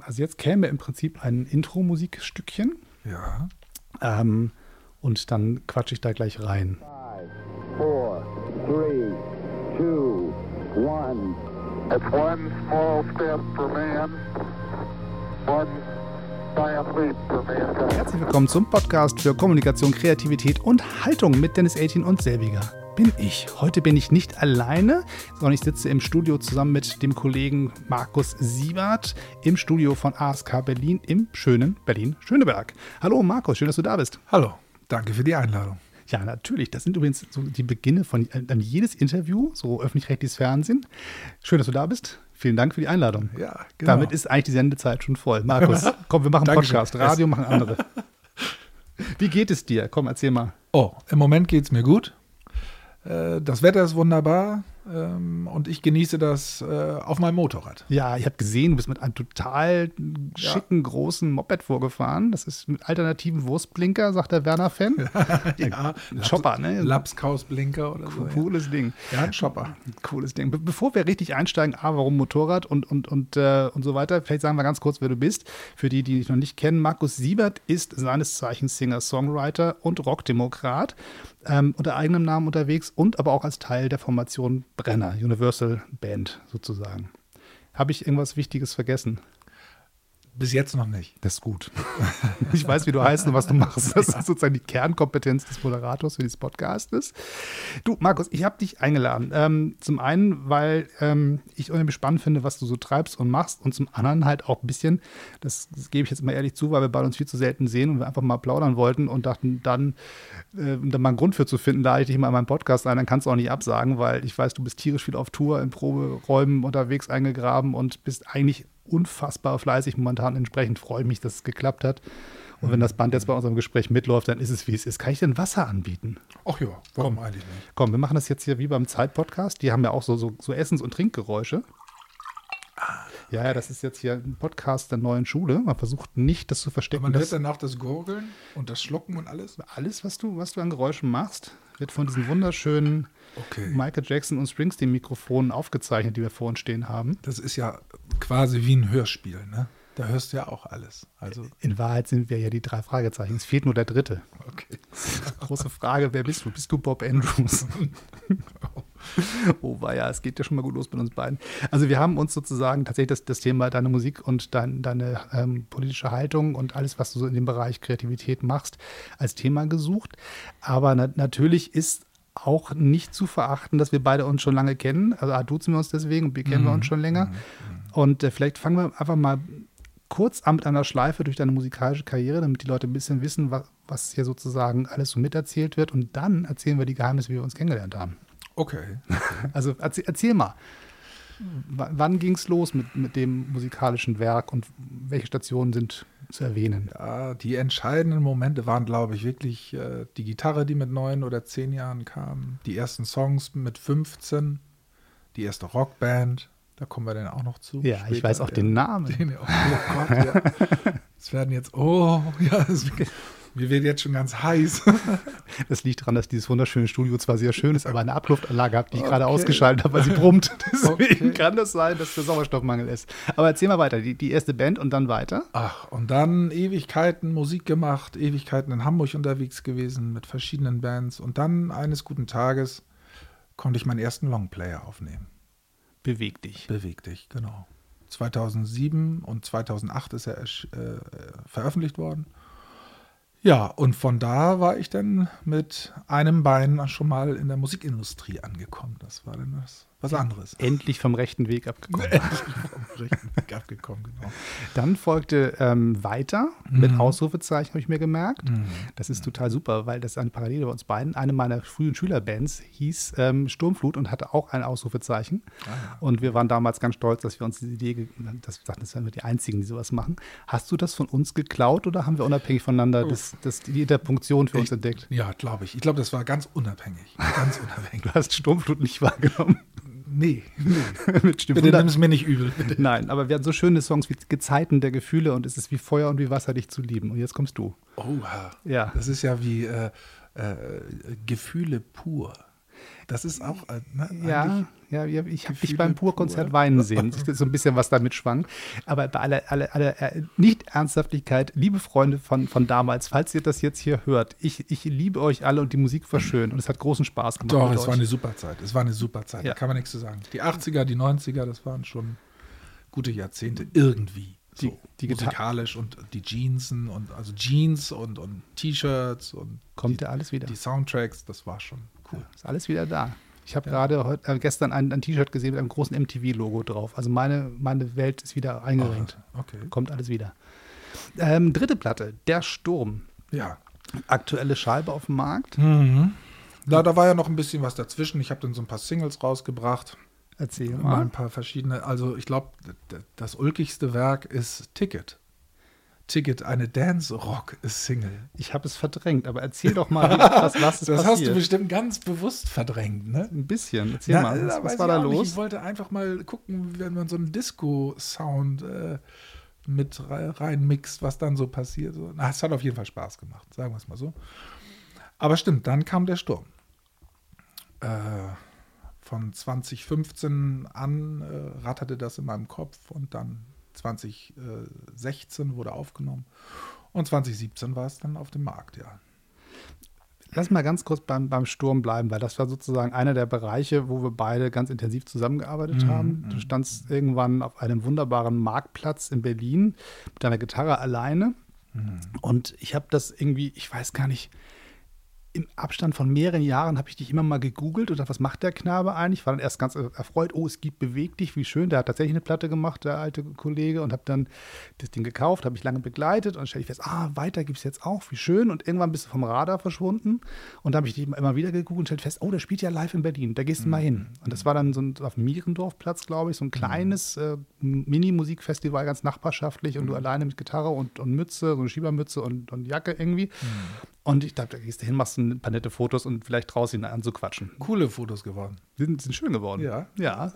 also jetzt käme im Prinzip ein Intro-Musikstückchen. Ja. Ähm, und dann quatsche ich da gleich rein. Five, four, three, two, one. It's one small step for man, one giant leap for mankind. Herzlich willkommen zum Podcast für Kommunikation, Kreativität und Haltung mit Dennis 18 und selbiger bin ich. Heute bin ich nicht alleine, sondern ich sitze im Studio zusammen mit dem Kollegen Markus Siebert im Studio von ASK Berlin im schönen Berlin-Schöneberg. Hallo Markus, schön, dass du da bist. Hallo, danke für die Einladung. Ja, natürlich. Das sind übrigens so die Beginne von äh, jedes Interview, so öffentlich-rechtliches Fernsehen. Schön, dass du da bist. Vielen Dank für die Einladung. Ja, genau. Damit ist eigentlich die Sendezeit schon voll. Markus, komm, wir machen. Podcast. Radio machen andere. Wie geht es dir? Komm, erzähl mal. Oh, im Moment geht es mir gut. Äh, Das Wetter ist wunderbar ähm, und ich genieße das äh, auf meinem Motorrad. Ja, ich habe gesehen, du bist mit einem total schicken, großen Moped vorgefahren. Das ist mit alternativen Wurstblinker, sagt der Werner-Fan. Ja, Chopper, ne? Lapskausblinker oder so. Cooles Ding. Ja, ja ein Chopper. Cooles Ding. Be bevor wir richtig einsteigen, A, warum Motorrad und, und, und, äh, und so weiter, vielleicht sagen wir ganz kurz, wer du bist. Für die, die dich noch nicht kennen, Markus Siebert ist seines Zeichens Singer, Songwriter und Rockdemokrat. Ähm, unter eigenem Namen unterwegs und aber auch als Teil der Formation Brenner, Universal Band sozusagen. Habe ich irgendwas Wichtiges vergessen? Bis jetzt noch nicht. Das ist gut. Ich weiß, wie du heißt und was du machst. Das ist sozusagen die Kernkompetenz des Moderators für dieses Podcastes. Du, Markus, ich habe dich eingeladen. Ähm, zum einen, weil ähm, ich unheimlich spannend finde, was du so treibst und machst. Und zum anderen halt auch ein bisschen, das, das gebe ich jetzt mal ehrlich zu, weil wir beide uns viel zu selten sehen und wir einfach mal plaudern wollten und dachten dann, äh, um da mal einen Grund für zu finden, lade ich dich mal in meinen Podcast ein, dann kannst du auch nicht absagen, weil ich weiß, du bist tierisch viel auf Tour, in Proberäumen unterwegs eingegraben und bist eigentlich unfassbar fleißig momentan. Entsprechend freue ich mich, dass es geklappt hat. Und wenn das Band jetzt bei unserem Gespräch mitläuft, dann ist es, wie es ist. Kann ich denn Wasser anbieten? Ach ja, warum eigentlich nicht? Komm, wir machen das jetzt hier wie beim Zeit-Podcast. Die haben ja auch so, so, so Essens- und Trinkgeräusche. Ja, ja, das ist jetzt hier ein Podcast der neuen Schule. Man versucht nicht, das zu verstecken. Man dass hört danach das Gurgeln und das Schlucken und alles. alles, was du, was du an Geräuschen machst, wird von diesen wunderschönen Okay. Michael Jackson und Springsteen-Mikrofonen aufgezeichnet, die wir vor uns stehen haben. Das ist ja quasi wie ein Hörspiel, ne? Da hörst du ja auch alles. Also, In Wahrheit sind wir ja die drei Fragezeichen. Es fehlt nur der dritte. okay. Große Frage, wer bist du? Bist du Bob Andrews? oh, ja, es geht ja schon mal gut los mit uns beiden. Also wir haben uns sozusagen tatsächlich das, das Thema deine Musik und dein, deine ähm, politische Haltung und alles, was du so in dem Bereich Kreativität machst, als Thema gesucht. Aber na natürlich ist auch nicht zu verachten, dass wir beide uns schon lange kennen. Also A, duzen wir uns deswegen und B, kennen wir uns schon länger. Und äh, vielleicht fangen wir einfach mal kurz an mit einer Schleife durch deine musikalische Karriere, damit die Leute ein bisschen wissen, was, was hier sozusagen alles so miterzählt wird. Und dann erzählen wir die Geheimnisse, wie wir uns kennengelernt haben. Okay. Also erzähl, erzähl mal, w wann ging es los mit, mit dem musikalischen Werk und welche Stationen sind zu erwähnen? Ja, die entscheidenden Momente waren, glaube ich, wirklich äh, die Gitarre, die mit neun oder zehn Jahren kam, die ersten Songs mit 15, die erste Rockband, da kommen wir dann auch noch zu. Ja, ich später. weiß auch den Namen. Den, oh Gott, ja. Es werden jetzt, oh, ja, es, mir wird jetzt schon ganz heiß. Das liegt daran, dass dieses wunderschöne Studio zwar sehr schön ist, aber eine Abluftanlage hat, die ich gerade Okay. ausgeschaltet habe, weil sie brummt. Deswegen Okay. kann das sein, dass der Sauerstoffmangel ist. Aber erzähl mal weiter, die, die erste Band und dann weiter. Ach, und dann Ewigkeiten Musik gemacht, Ewigkeiten in Hamburg unterwegs gewesen mit verschiedenen Bands. Und dann eines guten Tages konnte ich meinen ersten Longplayer aufnehmen. Beweg dich. Beweg dich, genau. 2007 und 2008 ist er ersch- äh, veröffentlicht worden. Ja, und von da war ich dann mit einem Bein schon mal in der Musikindustrie angekommen. Das war dann was, was anderes. Endlich vom rechten Weg abgekommen. Endlich vom richtigen Weg abgekommen, genau. Dann folgte ähm, weiter mit Mhm. Ausrufezeichen, habe ich mir gemerkt. Das ist total super, weil das eine Parallele bei uns beiden. Eine meiner frühen Schülerbands hieß ähm, Sturmflut und hatte auch ein Ausrufezeichen. Ah, Und wir waren damals ganz stolz, dass wir uns diese Idee, ge- das, das sind wir die Einzigen, die sowas machen. Hast du das von uns geklaut oder haben wir unabhängig voneinander das, das, die Interpunktion für uns Ich- entdeckt? Ja, glaube ich. Ich glaube, das war ganz unabhängig. Ganz unabhängig. Du hast Sturmflut nicht wahrgenommen. Nee, nee. mit Stimme. Bitte nimm es mir nicht übel. Bitte. Nein, aber wir hatten so schöne Songs wie Gezeiten der Gefühle und es ist wie Feuer und wie Wasser dich zu lieben. Und jetzt kommst du. Oha. Ja. Das ist ja wie äh, äh, Gefühle pur. Das ist auch, äh, ne, Ja, eigentlich- ja, ja, ich habe dich beim Pur-Konzert pur. weinen sehen. So ein bisschen was damit schwang. Aber bei aller, aller, aller äh, Nicht-Ernsthaftigkeit, liebe Freunde von, von damals, falls ihr das jetzt hier hört, ich, ich liebe euch alle und die Musik war schön und es hat großen Spaß gemacht. Doch, es euch. war eine super Zeit. Es war eine super Zeit. Ja. Da kann man nichts zu sagen. Die 80er, die 90er, das waren schon gute Jahrzehnte irgendwie. Die- So, die musikalisch und die Jeansen und also Jeans und, und T-Shirts und Kommt die, ja alles wieder. die Soundtracks, das war schon cool. Ist alles wieder da. Ich habe gerade heut- äh, gestern ein, ein T-Shirt gesehen mit einem großen MTV-Logo drauf. Also meine, meine Welt ist wieder eingerenkt. Okay. Kommt alles wieder. Ähm, dritte Platte, Der Sturm. Ja. Aktuelle Scheibe auf dem Markt. Da, da war ja noch ein bisschen was dazwischen. Ich habe dann so ein paar Singles rausgebracht. Erzähl Mal mal. ein paar verschiedene. Also ich glaube, das ulkigste Werk ist Ticket. Ticket, eine Dance-Rock-Single. Ich habe es verdrängt, aber erzähl doch mal, wie- was, was ist Das hast passiert. du bestimmt ganz bewusst verdrängt, ne? Ein bisschen. Erzähl Na, mal, was, was war da auch nicht. los? Ich wollte einfach mal gucken, wenn man so einen Disco-Sound äh, mit rei- reinmixt, was dann so passiert. Na, es hat auf jeden Fall Spaß gemacht, sagen wir es mal so. Aber stimmt, dann kam der Sturm. Äh, von 2015 an äh, ratterte das in meinem Kopf und dann 2016 wurde aufgenommen und 2017 war es dann auf dem Markt, ja. Lass mal ganz kurz beim, beim Sturm bleiben, weil das war sozusagen einer der Bereiche, wo wir beide ganz intensiv zusammengearbeitet Mhm, haben. Du standst irgendwann auf einem wunderbaren Marktplatz in Berlin mit deiner Gitarre alleine. Mhm. Und ich habe das irgendwie, ich weiß gar nicht, im Abstand von mehreren Jahren habe ich dich immer mal gegoogelt und dachte, was macht der Knabe eigentlich? Ich war dann erst ganz erfreut, oh, es gibt Beweg dich, wie schön. Der hat tatsächlich eine Platte gemacht, der alte Kollege, und habe dann das Ding gekauft, habe ich lange begleitet und stelle ich fest, ah, weiter gibt es jetzt auch, wie schön. Und irgendwann bist du vom Radar verschwunden und da habe ich dich immer wieder gegoogelt und stellte fest, oh, der spielt ja live in Berlin, da gehst du mal hin. Und das war dann so ein, auf dem Mierendorfplatz, glaube ich, so ein kleines äh, Mini-Musikfestival, ganz nachbarschaftlich und du alleine mit Gitarre und, und Mütze, so eine Schiebermütze und, und Jacke irgendwie. Und ich dachte, da gehst du hin, machst ein paar nette Fotos und vielleicht traust ihn an zu quatschen. Coole Fotos geworden. Sind, sind schön geworden. Ja. Ja.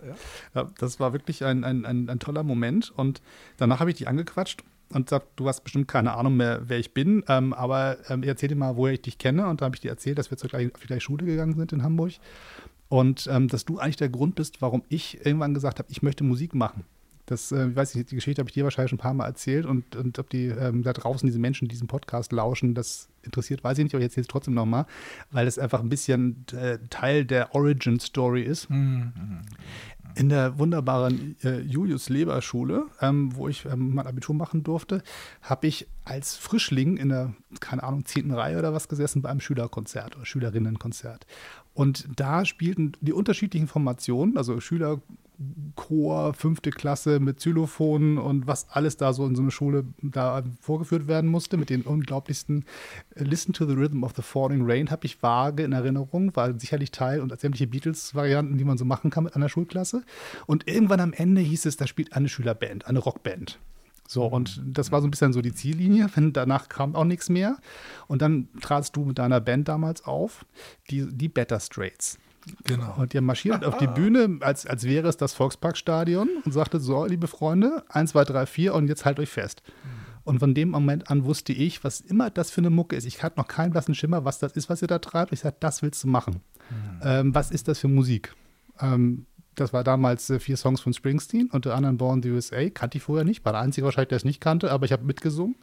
ja. das war wirklich ein, ein, ein, ein toller Moment. Und danach habe ich dich angequatscht und gesagt, du hast bestimmt keine Ahnung mehr, wer ich bin, ähm, aber ähm, erzähl dir mal, woher ich dich kenne. Und da habe ich dir erzählt, dass wir zur gleichen, auf die gleiche Schule gegangen sind in Hamburg. Und ähm, dass du eigentlich der Grund bist, warum ich irgendwann gesagt habe, ich möchte Musik machen. Das, äh, ich weiß nicht, die Geschichte habe ich dir wahrscheinlich schon ein paar Mal erzählt und, und ob die ähm, da draußen diese Menschen, die diesen Podcast lauschen, das interessiert, weiß ich nicht, aber jetzt jetzt trotzdem nochmal, weil es einfach ein bisschen äh, Teil der Origin Story ist. In der wunderbaren äh, Julius-Leber-Schule, ähm, wo ich ähm, mein Abitur machen durfte, habe ich als Frischling in der, keine Ahnung, zehnten Reihe oder was gesessen bei einem Schülerkonzert oder Schülerinnenkonzert. Und da spielten die unterschiedlichen Formationen, also Schülerchor, fünfte Klasse mit Xylophonen und was alles da so in so einer Schule da vorgeführt werden musste, mit den unglaublichsten äh, Listen to the Rhythm of the Falling Rain habe ich vage in Erinnerung, war sicherlich Teil und sämtliche Beatles-Varianten, die man so machen kann mit einer Schulklasse. Und irgendwann am Ende hieß es, da spielt eine Schülerband, eine Rockband. So, und das war so ein bisschen so die Ziellinie. Wenn danach kam auch nichts mehr. Und dann tratst du mit deiner Band damals auf, die, die Better Straits. Genau. Und ihr marschiert auf die Bühne, als, als wäre es das Volksparkstadion und sagte: So, liebe Freunde, 1, 2, 3, 4 und jetzt halt euch fest. Und von dem Moment an wusste ich, was immer das für eine Mucke ist. Ich hatte noch keinen blassen Schimmer, was das ist, was ihr da treibt. Ich sagte, das willst du machen. Ähm, was ist das für Musik? Ähm, das war damals äh, vier Songs von Springsteen, unter anderem Born in the USA. Kannte ich vorher nicht, war der Einzige wahrscheinlich, der es nicht kannte, aber ich habe mitgesungen.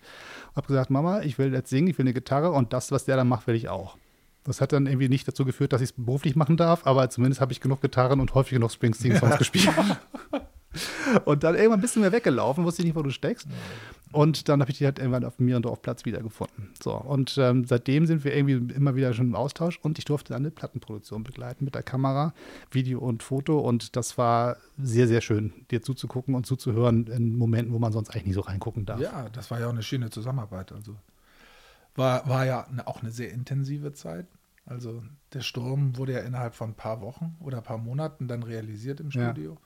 Habe gesagt, Mama, ich will jetzt singen, ich will eine Gitarre und das, was der da macht, will ich auch. Das hat dann irgendwie nicht dazu geführt, dass ich es beruflich machen darf, aber zumindest habe ich genug Gitarren und häufig genug Springsteen-Songs gespielt. Und dann irgendwann bist du mir weggelaufen, wusste ich nicht, wo du steckst. Und dann habe ich dich halt irgendwann auf dem Mierendorfplatz wiedergefunden. So, und ähm, seitdem sind wir irgendwie immer wieder schon im Austausch und ich durfte dann eine Plattenproduktion begleiten mit der Kamera, Video und Foto. Und das war sehr, sehr schön, dir zuzugucken und zuzuhören in Momenten, wo man sonst eigentlich nicht so reingucken darf. Ja, das war ja auch eine schöne Zusammenarbeit. Also war, war ja eine, auch eine sehr intensive Zeit. Also der Sturm wurde ja innerhalb von ein paar Wochen oder ein paar Monaten dann realisiert im Ja. Studio.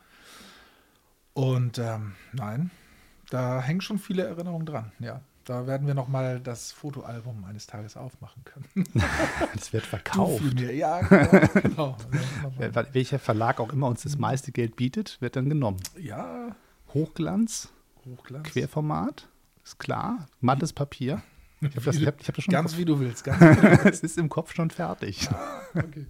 Und ähm, nein, da hängen schon viele Erinnerungen dran. Ja, da werden wir noch mal das Fotoalbum eines Tages aufmachen können. Das wird verkauft. vielmehr. Ja, genau. genau. Wel- Welcher Verlag auch immer uns das meiste Geld bietet, wird dann genommen. Ja, Hochglanz, Hochglanz. Querformat, ist klar, mattes Papier. Ich habe das, ich hab, ich hab das schon Ganz wie du willst. Ganz wie du willst. es ist im Kopf schon fertig. Okay.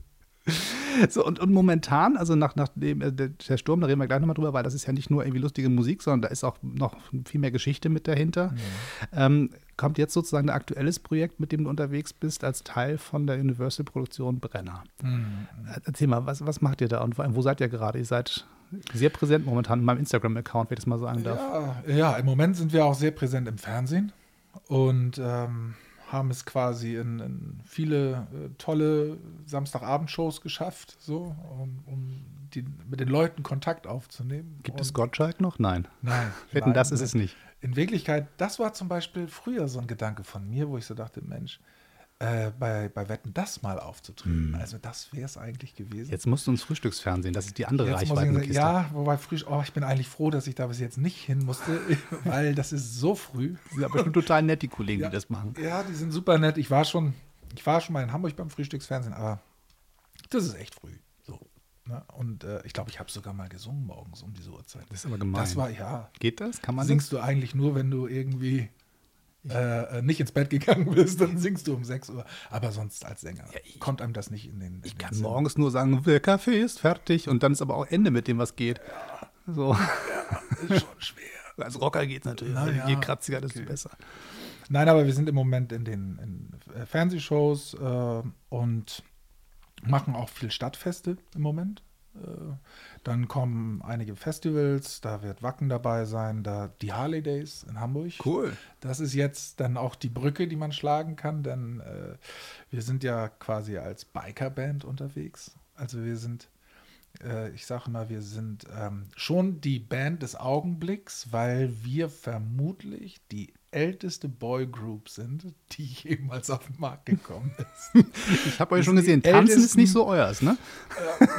So, und, und momentan, also nach, nach dem, äh, der Sturm, da reden wir gleich nochmal drüber, weil das ist ja nicht nur irgendwie lustige Musik, sondern da ist auch noch viel mehr Geschichte mit dahinter. Ähm, kommt jetzt sozusagen ein aktuelles Projekt, mit dem du unterwegs bist, als Teil von der Universal-Produktion Brenner. Äh, Erzähl mal, was, was macht ihr da und vor allem, wo seid ihr gerade? Ihr seid sehr präsent momentan in meinem Instagram-Account, wenn ich das mal sagen darf. Ja, ja, im Moment sind wir auch sehr präsent im Fernsehen und ähm, haben es quasi in, in viele äh, tolle Samstagabendshows geschafft, so, um, um die, mit den Leuten Kontakt aufzunehmen. Gibt und, es Gottschalk noch? Nein. Nein. Wetten, das ist nein. es nicht. In Wirklichkeit, das war zum Beispiel früher so ein Gedanke von mir, wo ich so dachte, Mensch, äh, bei, bei Wetten das mal aufzutreten. Also das wäre es eigentlich gewesen. Hm. Jetzt musst du ins Frühstücksfernsehen, das ist die andere Jetzt sagen, Reichweitenkiste. ja, wobei früh, oh, ich bin eigentlich froh, dass ich da bis jetzt nicht hin musste, weil das ist so früh. Die sind aber bestimmt total nett, die Kollegen, Ja. die das machen. Ja, die sind super nett. Ich war schon, ich war schon mal in Hamburg beim Frühstücksfernsehen, aber das ist echt früh. So. Ne? Und äh, ich glaube, ich habe sogar mal gesungen morgens um diese Uhrzeit. Das ist aber gemein. Das war, ja. Geht das? Kann man Singst du eigentlich nur, wenn du irgendwie äh, äh, nicht ins Bett gegangen bist, dann singst du um 6 Uhr. Aber sonst als Sänger ich- kommt einem das nicht in den. In Ich den kann Sinn. morgens nur sagen, der Kaffee ist fertig und dann ist aber auch Ende mit dem, was geht. So. Ist schon schwer. Als Rocker geht es natürlich. Na ja, Je kratziger, desto besser. Nein, aber wir sind im Moment in den in äh, Fernsehshows äh, und machen auch viel Stadtfeste im Moment. Äh, dann kommen einige Festivals, da wird Wacken dabei sein, da die Harley Days in Hamburg. Cool. Das ist jetzt dann auch die Brücke, die man schlagen kann, denn äh, wir sind ja quasi als Bikerband unterwegs. Also wir sind, äh, ich sage mal, wir sind ähm, schon die Band des Augenblicks, weil wir vermutlich die älteste Boygroup sind, die jemals auf den Markt gekommen ist. Ich habe euch schon gesehen, Tanzen ist ältesten- nicht so euers, ne?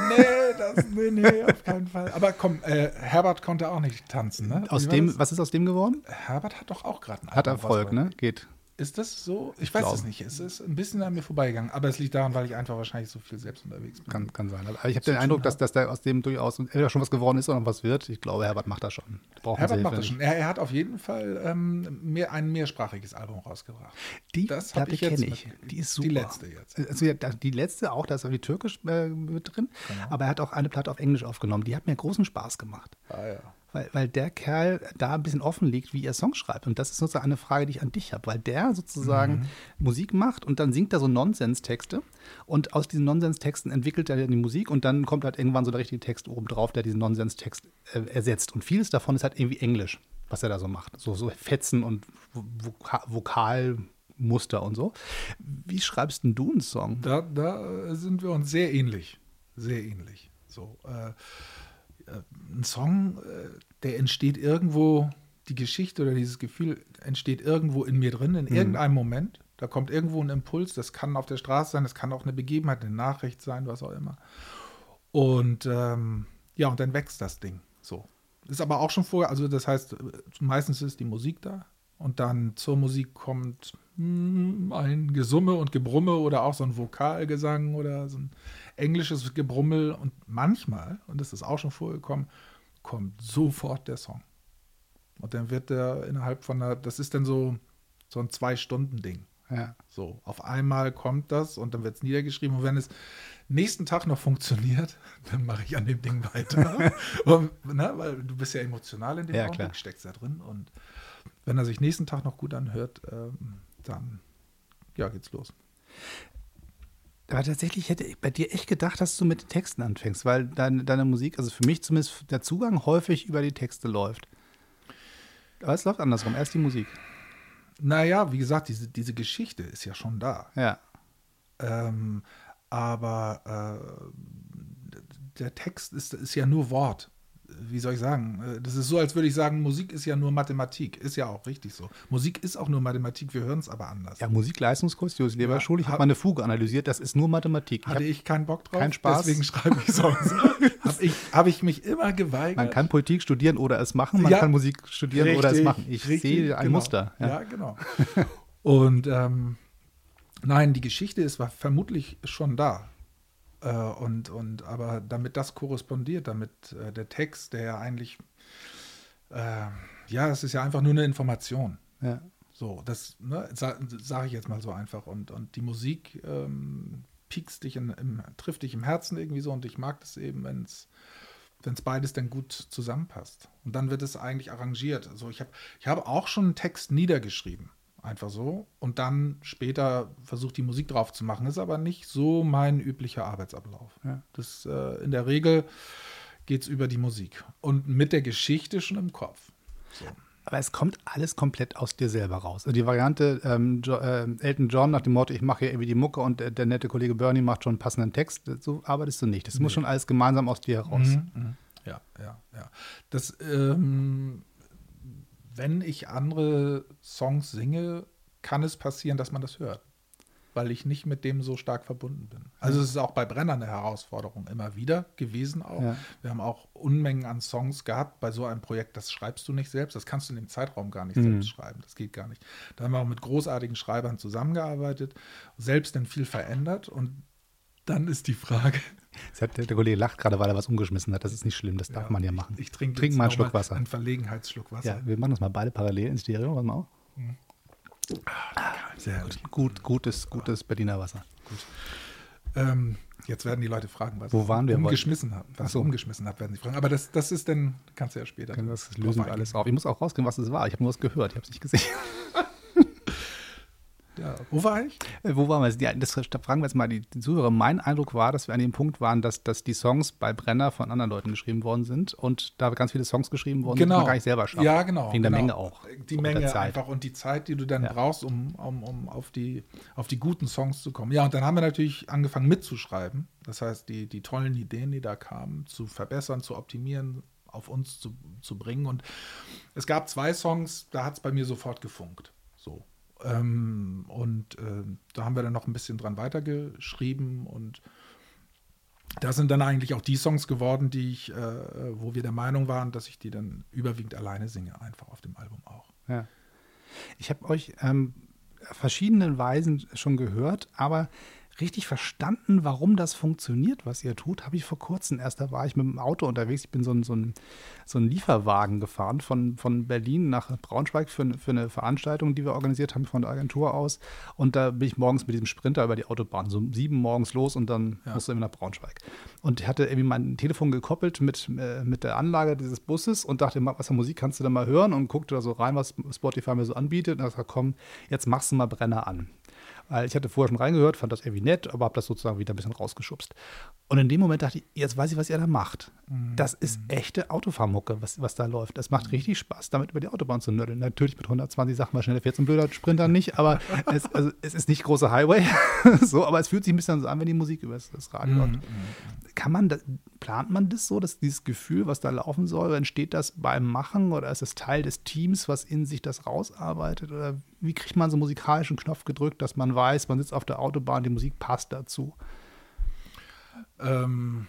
nee, das, nee, nee, auf keinen Fall. Aber komm, äh, Herbert konnte auch nicht tanzen, ne? Aus dem, das? was ist aus dem geworden? Herbert hat doch auch gerade ein Hat Erfolg, ne? Geht. Ist das so? Ich, weiß es glaube. nicht. Es ist ein bisschen an mir vorbeigegangen. Aber es liegt daran, weil ich einfach wahrscheinlich so viel selbst unterwegs bin. Kann, kann sein. Aber ich habe den Eindruck, dass, dass da aus dem durchaus entweder schon was geworden ist oder noch was wird. Ich glaube, Herbert macht das schon. Brauchen Herbert Sie macht das schon. Er, er hat auf jeden Fall ähm, mehr, ein mehrsprachiges Album rausgebracht. Die Das hab Platte ich jetzt kenne ich. Die ist die super. letzte jetzt. Also ja, die letzte auch, da ist auch die Türkisch äh, mit drin. Genau. Aber er hat auch eine Platte auf Englisch aufgenommen. Die hat mir großen Spaß gemacht. Ah, ja. Weil, weil der Kerl da ein bisschen offen liegt, wie er Songs schreibt. Und das ist sozusagen eine Frage, die ich an dich habe. Weil der sozusagen Mhm. Musik macht und dann singt er so Nonsens-Texte. Und aus diesen Nonsens-Texten entwickelt er dann die Musik und dann kommt halt irgendwann so der richtige Text oben drauf, der diesen Nonsens-Text äh, ersetzt. Und vieles davon ist halt irgendwie Englisch, was er da so macht. So, so Fetzen und Voka Vokalmuster und so. Wie schreibst denn du einen Song? Da, da sind wir uns sehr ähnlich. Sehr ähnlich. So, äh, ein Song, äh, der entsteht irgendwo, die Geschichte oder dieses Gefühl entsteht irgendwo in mir drin, in irgendeinem Moment. Da kommt irgendwo ein Impuls, das kann auf der Straße sein, das kann auch eine Begebenheit, eine Nachricht sein, was auch immer. Und ähm, ja, und dann wächst das Ding. So. Ist aber auch schon vorher, also das heißt, äh, meistens ist die Musik da und dann zur Musik kommt hm, ein Gesumme und Gebrumme oder auch so ein Vokalgesang oder so ein englisches Gebrummel und manchmal, und das ist auch schon vorgekommen, kommt sofort der Song. Und dann wird der innerhalb von einer, das ist dann so, so ein Zwei-Stunden-Ding. Ja. So, auf einmal kommt das und dann wird es niedergeschrieben. Und wenn es nächsten Tag noch funktioniert, dann mache ich an dem Ding weiter. und, ne, weil du bist ja emotional in dem Ja, Augenblick, steckst da drin. Und wenn er sich nächsten Tag noch gut anhört, ähm, dann ja, geht's los. Aber tatsächlich hätte ich bei dir echt gedacht, dass du mit den Texten anfängst, weil deine, deine Musik, also für mich zumindest der Zugang häufig über die Texte läuft. Aber es läuft andersrum, erst die Musik. Naja, wie gesagt, diese, diese Geschichte ist ja schon da. Ja. Ähm, aber äh, der Text ist, ist ja nur Wort. Wie soll ich sagen? Äh, Das ist so, als würde ich sagen, Musik ist ja nur Mathematik. Ist ja auch richtig so. Musik ist auch nur Mathematik, wir hören es aber anders. Ja, Musikleistungskurs, Josi Leberschule, ich habe hab- mal eine Fuge analysiert, das ist nur Mathematik. Ich Hatte ich keinen Bock drauf, Keinen Spaß. deswegen schreibe ich Songs. Habe ich, hab ich mich immer geweigert. man kann Politik studieren oder es machen, man Ja. kann Musik studieren oder es Richtig, machen. Ich richtig, sehe ein genau. Muster. Ja, Ja. genau. Und ähm, nein, die Geschichte ist war vermutlich schon da. Äh, und, und aber damit das korrespondiert, damit äh, der Text, der ja eigentlich, äh, ja, es ist ja einfach nur eine Information. Ja. So, das ne, sa sage ich jetzt mal so einfach. Und, und die Musik, ähm, piekst dich in, im, trifft dich im Herzen irgendwie so und ich mag das eben, wenn es wenn es beides dann gut zusammenpasst. Und dann wird es eigentlich arrangiert. Also ich habe ich hab auch schon einen Text niedergeschrieben, einfach so. Und dann später versucht, die Musik drauf zu machen. Ist aber nicht so mein üblicher Arbeitsablauf. Ja. Das, äh, in der Regel geht es über die Musik. Und mit der Geschichte schon im Kopf. So. Aber es kommt alles komplett aus dir selber raus. Also die Variante ähm, jo äh, Elton John nach dem Motto, ich mache hier irgendwie die Mucke und der, der nette Kollege Bernie macht schon einen passenden Text, so arbeitest du nicht. Das muss schon alles gemeinsam aus dir heraus. Mhm. Ja, ja, ja. Das, ähm, wenn ich andere Songs singe, kann es passieren, dass man das hört. Weil ich nicht mit dem so stark verbunden bin. Also es ist auch bei Brenner eine Herausforderung immer wieder gewesen auch. Ja. Wir haben auch Unmengen an Songs gehabt bei so einem Projekt, das schreibst du nicht selbst, das kannst du in dem Zeitraum gar nicht Mhm. selbst schreiben. Das geht gar nicht. Da haben wir auch mit großartigen Schreibern zusammengearbeitet, selbst dann viel verändert und dann ist die Frage, hat, der, Kollege lacht gerade, weil er was umgeschmissen hat. Das ist nicht schlimm, das darf man ja machen. Ich trinke Trink mal einen Schluck Wasser. Einen Verlegenheitsschluck Wasser. Ja, wir machen das mal beide parallel in Stereo. Warte mal auf. Sehr herrlich. Gut, gutes, gutes Berliner Wasser. Ähm, jetzt werden die Leute fragen, was Wo waren wir? umgeschmissen hat. Was so. umgeschmissen hat, werden sie fragen. Aber das, das ist dann, kannst du ja später. Können das lösen wir alles auf. Ich muss auch rauskriegen, was es war. Ich habe nur was gehört, ich habe es nicht gesehen. Ja. Wo war ich? Äh, Wo waren wir? Ja, das da fragen wir jetzt mal die, die Zuhörer. Mein Eindruck war, dass wir an dem Punkt waren, dass, dass die Songs bei Brenner von anderen Leuten geschrieben worden sind und da ganz viele Songs geschrieben worden sind, die man gar nicht selber schafft. Ja, genau. Wegen der genau. Menge auch. Die Und der Menge einfach und die Zeit, die du dann Ja. brauchst, um, um, um auf, die, auf die guten Songs zu kommen. Ja, und dann haben wir natürlich angefangen mitzuschreiben. Das heißt, die, die tollen Ideen, die da kamen, zu verbessern, zu optimieren, auf uns zu, zu bringen. Und es gab zwei Songs, da hat es bei mir sofort gefunkt. So. Ähm, und ähm, da haben wir dann noch ein bisschen dran weitergeschrieben und das sind dann eigentlich auch die Songs geworden, die ich, äh, wo wir der Meinung waren, dass ich die dann überwiegend alleine singe, einfach auf dem Album auch. Ja. Ich habe euch ähm, verschiedenen Weisen schon gehört, aber richtig verstanden, warum das funktioniert, was ihr tut, habe ich vor kurzem erst. Da war ich mit dem Auto unterwegs. Ich bin so ein, so ein, so ein Lieferwagen gefahren von, von Berlin nach Braunschweig für, eine- für eine Veranstaltung, die wir organisiert haben von der Agentur aus. Und da bin ich morgens mit diesem Sprinter über die Autobahn, so um sieben morgens los und dann musste ich nach Braunschweig. Und ich hatte irgendwie mein Telefon gekoppelt mit, äh, mit der Anlage dieses Busses und dachte, was für Musik kannst du denn mal hören? Und guckte da so rein, was Spotify mir so anbietet. Und dachte, komm, jetzt machst du mal Brenner an. Weil ich hatte vorher schon reingehört, fand das irgendwie nett, aber habe das sozusagen wieder ein bisschen rausgeschubst. Und in dem Moment dachte ich, jetzt weiß ich, was ihr da macht. Das ist echte Autofahrmucke, was, was da läuft. Das macht richtig Spaß, damit über die Autobahn zu nödeln. Natürlich mit 120 Sachen mal schneller fährt so ein blöder Sprinter nicht, aber es, also, es ist nicht großer Highway. so, aber es fühlt sich ein bisschen so an, wenn die Musik über das, das Radio läuft. Kann man, das, plant man das so, dass dieses Gefühl, was da laufen soll, entsteht das beim Machen oder ist es Teil des Teams, was in sich das rausarbeitet? Oder wie kriegt man so einen musikalischen Knopf gedrückt, dass man weiß, man sitzt auf der Autobahn, die Musik passt dazu? Ähm,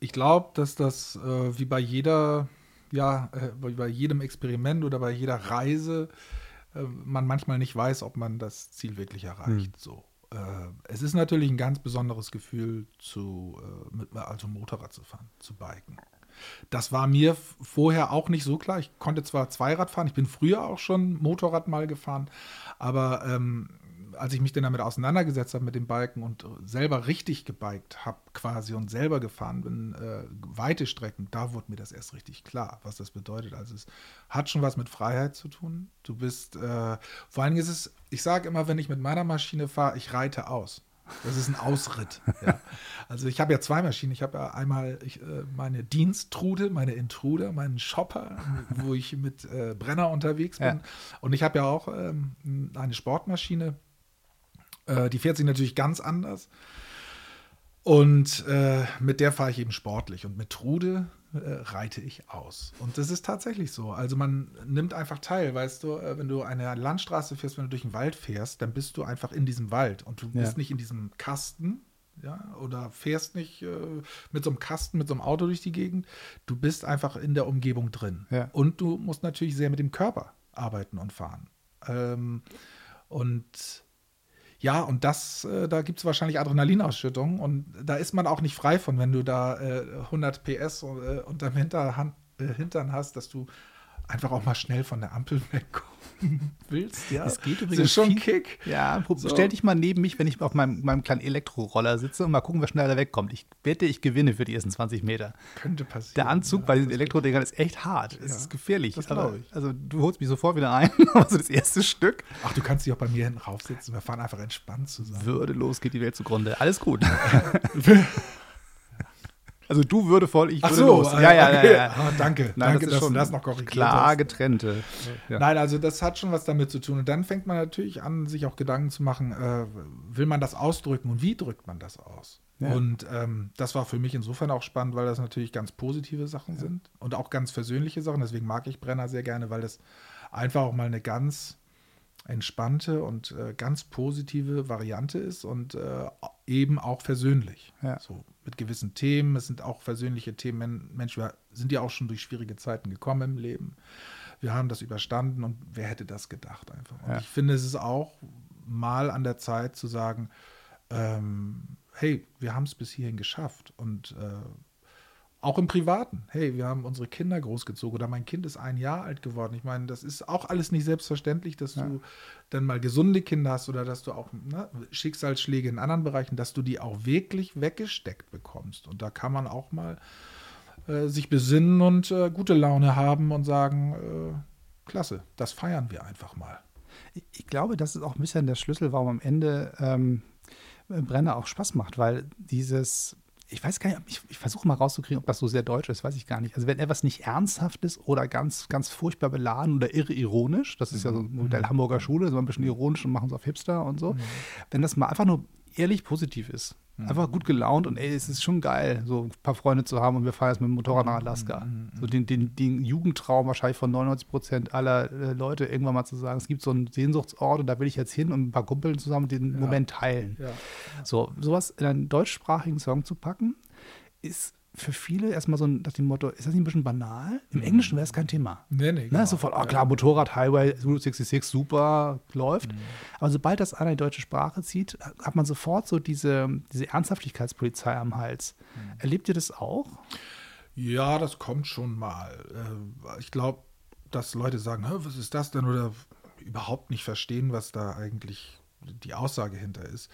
ich glaube, dass das äh, wie bei jeder, ja, äh, bei jedem Experiment oder bei jeder Reise äh, man manchmal nicht weiß, ob man das Ziel wirklich erreicht. So. Äh, es ist natürlich ein ganz besonderes Gefühl, zu, äh, mit, also Motorrad zu fahren, zu biken. Das war mir vorher auch nicht so klar. Ich konnte zwar Zweirad fahren, ich bin früher auch schon Motorrad mal gefahren, aber ähm, als ich mich dann damit auseinandergesetzt habe mit dem Biken und selber richtig gebiked habe quasi und selber gefahren bin, äh, weite Strecken, da wurde mir das erst richtig klar, was das bedeutet. Also es hat schon was mit Freiheit zu tun. Du bist, äh, vor allen Dingen ist es, ich sage immer, wenn ich mit meiner Maschine fahre, ich reite aus. Das ist ein Ausritt. ja. Also ich habe ja zwei Maschinen. Ich habe ja einmal ich, äh, meine Dienstrude, meine Intruder, meinen Shopper, wo ich mit äh, Brenner unterwegs bin. Ja. Und ich habe ja auch ähm, eine Sportmaschine. Äh, die fährt sich natürlich ganz anders. Und äh, mit der fahre ich eben sportlich. Und mit Trude reite ich aus. Und das ist tatsächlich so. Also man nimmt einfach teil, weißt du, äh, wenn du eine Landstraße fährst, wenn du durch den Wald fährst, dann bist du einfach in diesem Wald und du Ja. bist nicht in diesem Kasten, ja, oder fährst nicht äh, mit so einem Kasten, mit so einem Auto durch die Gegend. Du bist einfach in der Umgebung drin. Ja. Und du musst natürlich sehr mit dem Körper arbeiten und fahren. Ähm, und ja, und das, äh, da gibt es wahrscheinlich Adrenalinausschüttung und da ist man auch nicht frei von, wenn du da äh, 100 PS äh, unterm Hinterhand, äh, Hintern hast, dass du einfach auch mal schnell von der Ampel wegkommen willst. Ja, Es geht Das übrigens ist schon ein Kick. Ja, So. stell dich mal neben mich, wenn ich auf meinem, meinem kleinen Elektroroller sitze und mal gucken, wer schneller wegkommt. Ich wette, ich gewinne für die ersten 20 Meter. Könnte passieren. Der Anzug ja. bei diesen Elektrodingern ist echt hart. Es Ja, ist gefährlich. das aber, glaub ich. Also du holst mich sofort wieder ein. Also das erste Stück. Ach, du kannst dich auch bei mir hinten raufsitzen. Wir fahren einfach entspannt zusammen. Würdelos geht die Welt zugrunde. Alles gut. also du würdevoll, ich Ach so, würdelos. äh, Ja, ja, okay. ja. ja. Ah, danke, Nein, danke, das ist dass schon du das noch korrigiert klar hast. getrennte. Ja. Nein, also das hat schon was damit zu tun. Und dann fängt man natürlich an, sich auch Gedanken zu machen, äh, will man das ausdrücken und wie drückt man das aus? Ja. Und ähm, das war für mich insofern auch spannend, weil das natürlich ganz positive Sachen sind und auch ganz versöhnliche Sachen. Deswegen mag ich Brenner sehr gerne, weil das einfach auch mal eine ganz entspannte und äh, ganz positive Variante ist und äh, eben auch versöhnlich. Ja. So mit gewissen Themen. Es sind auch versöhnliche Themen. Men- Mensch, wir sind ja auch schon durch schwierige Zeiten gekommen im Leben. Wir haben das überstanden und wer hätte das gedacht einfach. Und Ja. ich finde, es ist auch mal an der Zeit zu sagen, ähm, hey, wir haben es bis hierhin geschafft und äh, auch im Privaten. Hey, wir haben unsere Kinder großgezogen oder mein Kind ist ein Jahr alt geworden. Ich meine, das ist auch alles nicht selbstverständlich, dass du dann mal gesunde Kinder hast oder dass du auch ne, Schicksalsschläge in anderen Bereichen, dass du die auch wirklich weggesteckt bekommst. Und da kann man auch mal äh, sich besinnen und äh, gute Laune haben und sagen, äh, klasse, das feiern wir einfach mal. Ich- Ich glaube, das ist auch ein bisschen der Schlüssel, warum am Ende ähm, Brenner auch Spaß macht, weil dieses, ich weiß gar nicht, ich, ich versuche mal rauszukriegen, ob das so sehr deutsch ist, weiß ich gar nicht. Also wenn etwas nicht ernsthaft ist oder ganz, ganz furchtbar beladen oder irre ironisch, das ist ja so ein Modell Hamburger Schule, so ein bisschen ironisch und machen es auf Hipster und so. Wenn das mal einfach nur ehrlich positiv ist, einfach gut gelaunt und ey, es ist schon geil, so ein paar Freunde zu haben und wir fahren jetzt mit dem Motorrad nach Alaska. So den, den, den Jugendtraum wahrscheinlich von 99 Prozent aller äh, Leute irgendwann mal zu sagen, es gibt so einen Sehnsuchtsort und da will ich jetzt hin und ein paar Kumpeln zusammen den Moment teilen. So, sowas in einen deutschsprachigen Song zu packen, ist für viele erstmal so ein, nach dem Motto, ist das nicht ein bisschen banal? Im Englischen wäre es kein Thema. Nee, nee, Ne, genau. sofort, oh klar, Motorrad, Highway, Route 66, super, läuft. Aber sobald das einer in die deutsche Sprache zieht, hat man sofort so diese, diese Ernsthaftigkeitspolizei am Hals. Erlebt ihr das auch? Ja, das kommt schon mal. Äh, Ich glaube, dass Leute sagen, "Hä, was ist das denn? Oder überhaupt nicht verstehen, was da eigentlich die Aussage hinter ist.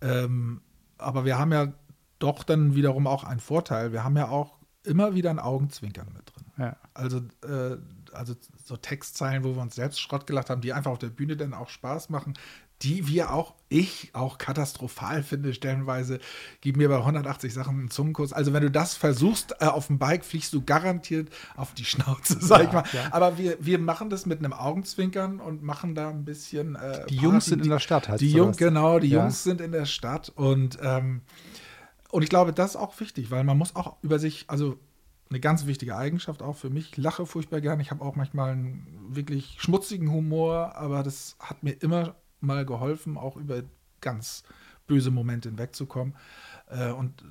Ähm, aber wir haben ja doch dann wiederum auch einen Vorteil. Wir haben ja auch immer wieder ein Augenzwinkern mit drin. Ja. Also, äh, also so Textzeilen, wo wir uns selbst Schrott gelacht haben, die einfach auf der Bühne dann auch Spaß machen, die wir auch, ich auch katastrophal finde, stellenweise, gib mir bei 180 Sachen einen Zungenkurs. Also wenn du das versuchst, äh, auf dem Bike fliegst du garantiert auf die Schnauze, sag ich mal. ja. Aber wir, wir machen das mit einem Augenzwinkern und machen da ein bisschen äh, Die Jungs Party. sind in der Stadt, heißt Die. Jungs, genau, die Ja. Jungs sind in der Stadt und ähm, und ich glaube, das ist auch wichtig, weil man muss auch über sich, also eine ganz wichtige Eigenschaft auch für mich, ich lache furchtbar gern. Ich habe auch manchmal einen wirklich schmutzigen Humor, aber das hat mir immer mal geholfen, auch über ganz böse Momente hinwegzukommen. Äh, und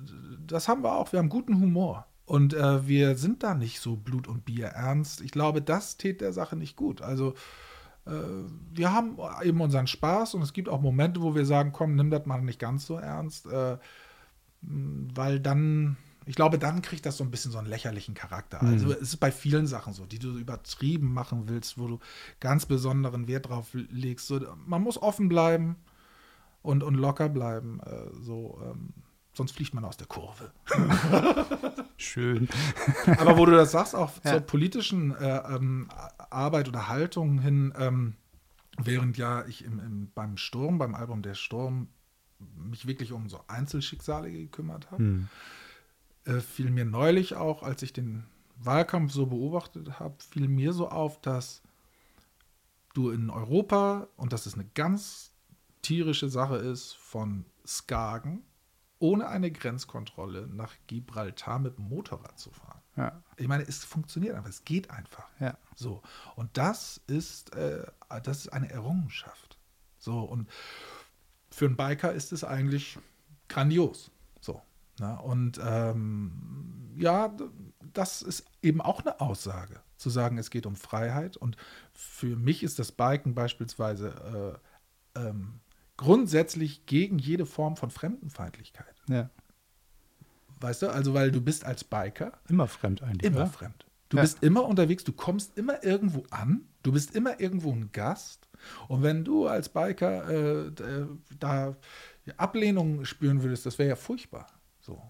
das haben wir auch. Wir haben guten Humor. Und äh, wir sind da nicht so Blut und Bier ernst. Ich glaube, das tät der Sache nicht gut. Also äh, wir haben eben unseren Spaß und es gibt auch Momente, wo wir sagen, komm, nimm das mal nicht ganz so ernst. Weil dann, ich glaube, dann kriegt das so ein bisschen so einen lächerlichen Charakter. Also es ist bei vielen Sachen so, die du übertrieben machen willst, wo du ganz besonderen Wert drauf legst. So, man muss offen bleiben und, und locker bleiben. Äh, so, ähm, sonst fliegt man aus der Kurve. Schön. Aber wo du das sagst, auch Ja. zur politischen äh, ähm, Arbeit oder Haltung hin, ähm, während ja ich im, im, beim Sturm, beim Album Der Sturm, mich wirklich um so Einzelschicksale gekümmert habe, Hm. äh, fiel mir neulich auch, als ich den Wahlkampf so beobachtet habe, fiel mir so auf, dass du in Europa, und das ist eine ganz tierische Sache ist, von Skagen ohne eine Grenzkontrolle nach Gibraltar mit dem Motorrad zu fahren. Ja. Ich meine, es funktioniert einfach, es geht einfach. Ja. So. Und das ist, äh, das ist eine Errungenschaft. So. Und für einen Biker ist es eigentlich grandios. So. Na, und ähm, ja, das ist eben auch eine Aussage, zu sagen, es geht um Freiheit. Und für mich ist das Biken beispielsweise äh, ähm, grundsätzlich gegen jede Form von Fremdenfeindlichkeit. ja. Weißt du, also weil du bist als Biker Immer fremd eigentlich. immer oder? fremd. Du Ja. bist immer unterwegs, du kommst immer irgendwo an, du bist immer irgendwo ein Gast. Und wenn du als Biker äh, d- da Ablehnung spüren würdest, das wäre ja furchtbar. So.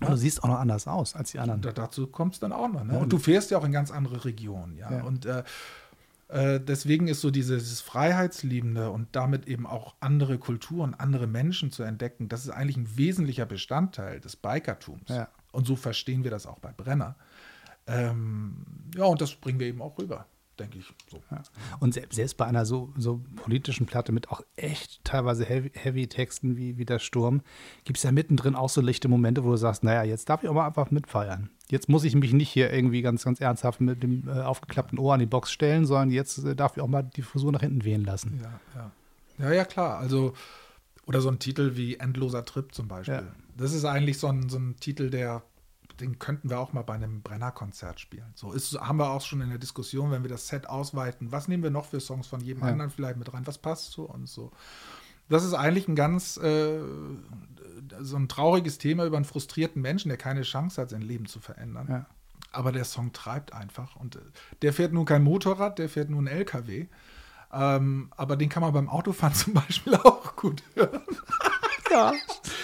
Und du siehst auch noch anders aus als die anderen. Da, dazu kommt es dann auch noch. Ne? Und du fährst ja auch in ganz andere Regionen. Ja? Ja. Und äh, äh, deswegen ist so dieses Freiheitsliebende und damit eben auch andere Kulturen, andere Menschen zu entdecken, das ist eigentlich ein wesentlicher Bestandteil des Bikertums. Ja. Und so verstehen wir das auch bei Brenner. Ähm, ja, und das bringen wir eben auch rüber, denke ich. So. Ja. Und selbst, selbst bei einer so, so politischen Platte mit auch echt teilweise heavy, heavy Texten wie, wie der Sturm, gibt es ja mittendrin auch so lichte Momente, wo du sagst, naja, jetzt darf ich auch mal einfach mitfeiern. Jetzt muss ich mich nicht hier irgendwie ganz, ganz ernsthaft mit dem äh, aufgeklappten Ohr an die Box stellen, sondern jetzt äh, darf ich auch mal die Frisur nach hinten wehen lassen. Ja, ja. Ja, ja, klar. Also, oder so ein Titel wie Endloser Trip zum Beispiel. Ja. Das ist eigentlich so ein, so ein Titel, der, den könnten wir auch mal bei einem Brenner-Konzert spielen. So ist, haben wir auch schon in der Diskussion, wenn wir das Set ausweiten, was nehmen wir noch für Songs von jedem Ja. anderen vielleicht mit rein, was passt zu uns so. Das ist eigentlich ein ganz äh, so ein trauriges Thema über einen frustrierten Menschen, der keine Chance hat, sein Leben zu verändern. Ja. Aber der Song treibt einfach. Und äh, der fährt nun kein Motorrad, der fährt nun LKW. Ähm, aber den kann man beim Autofahren zum Beispiel auch gut hören. Ja,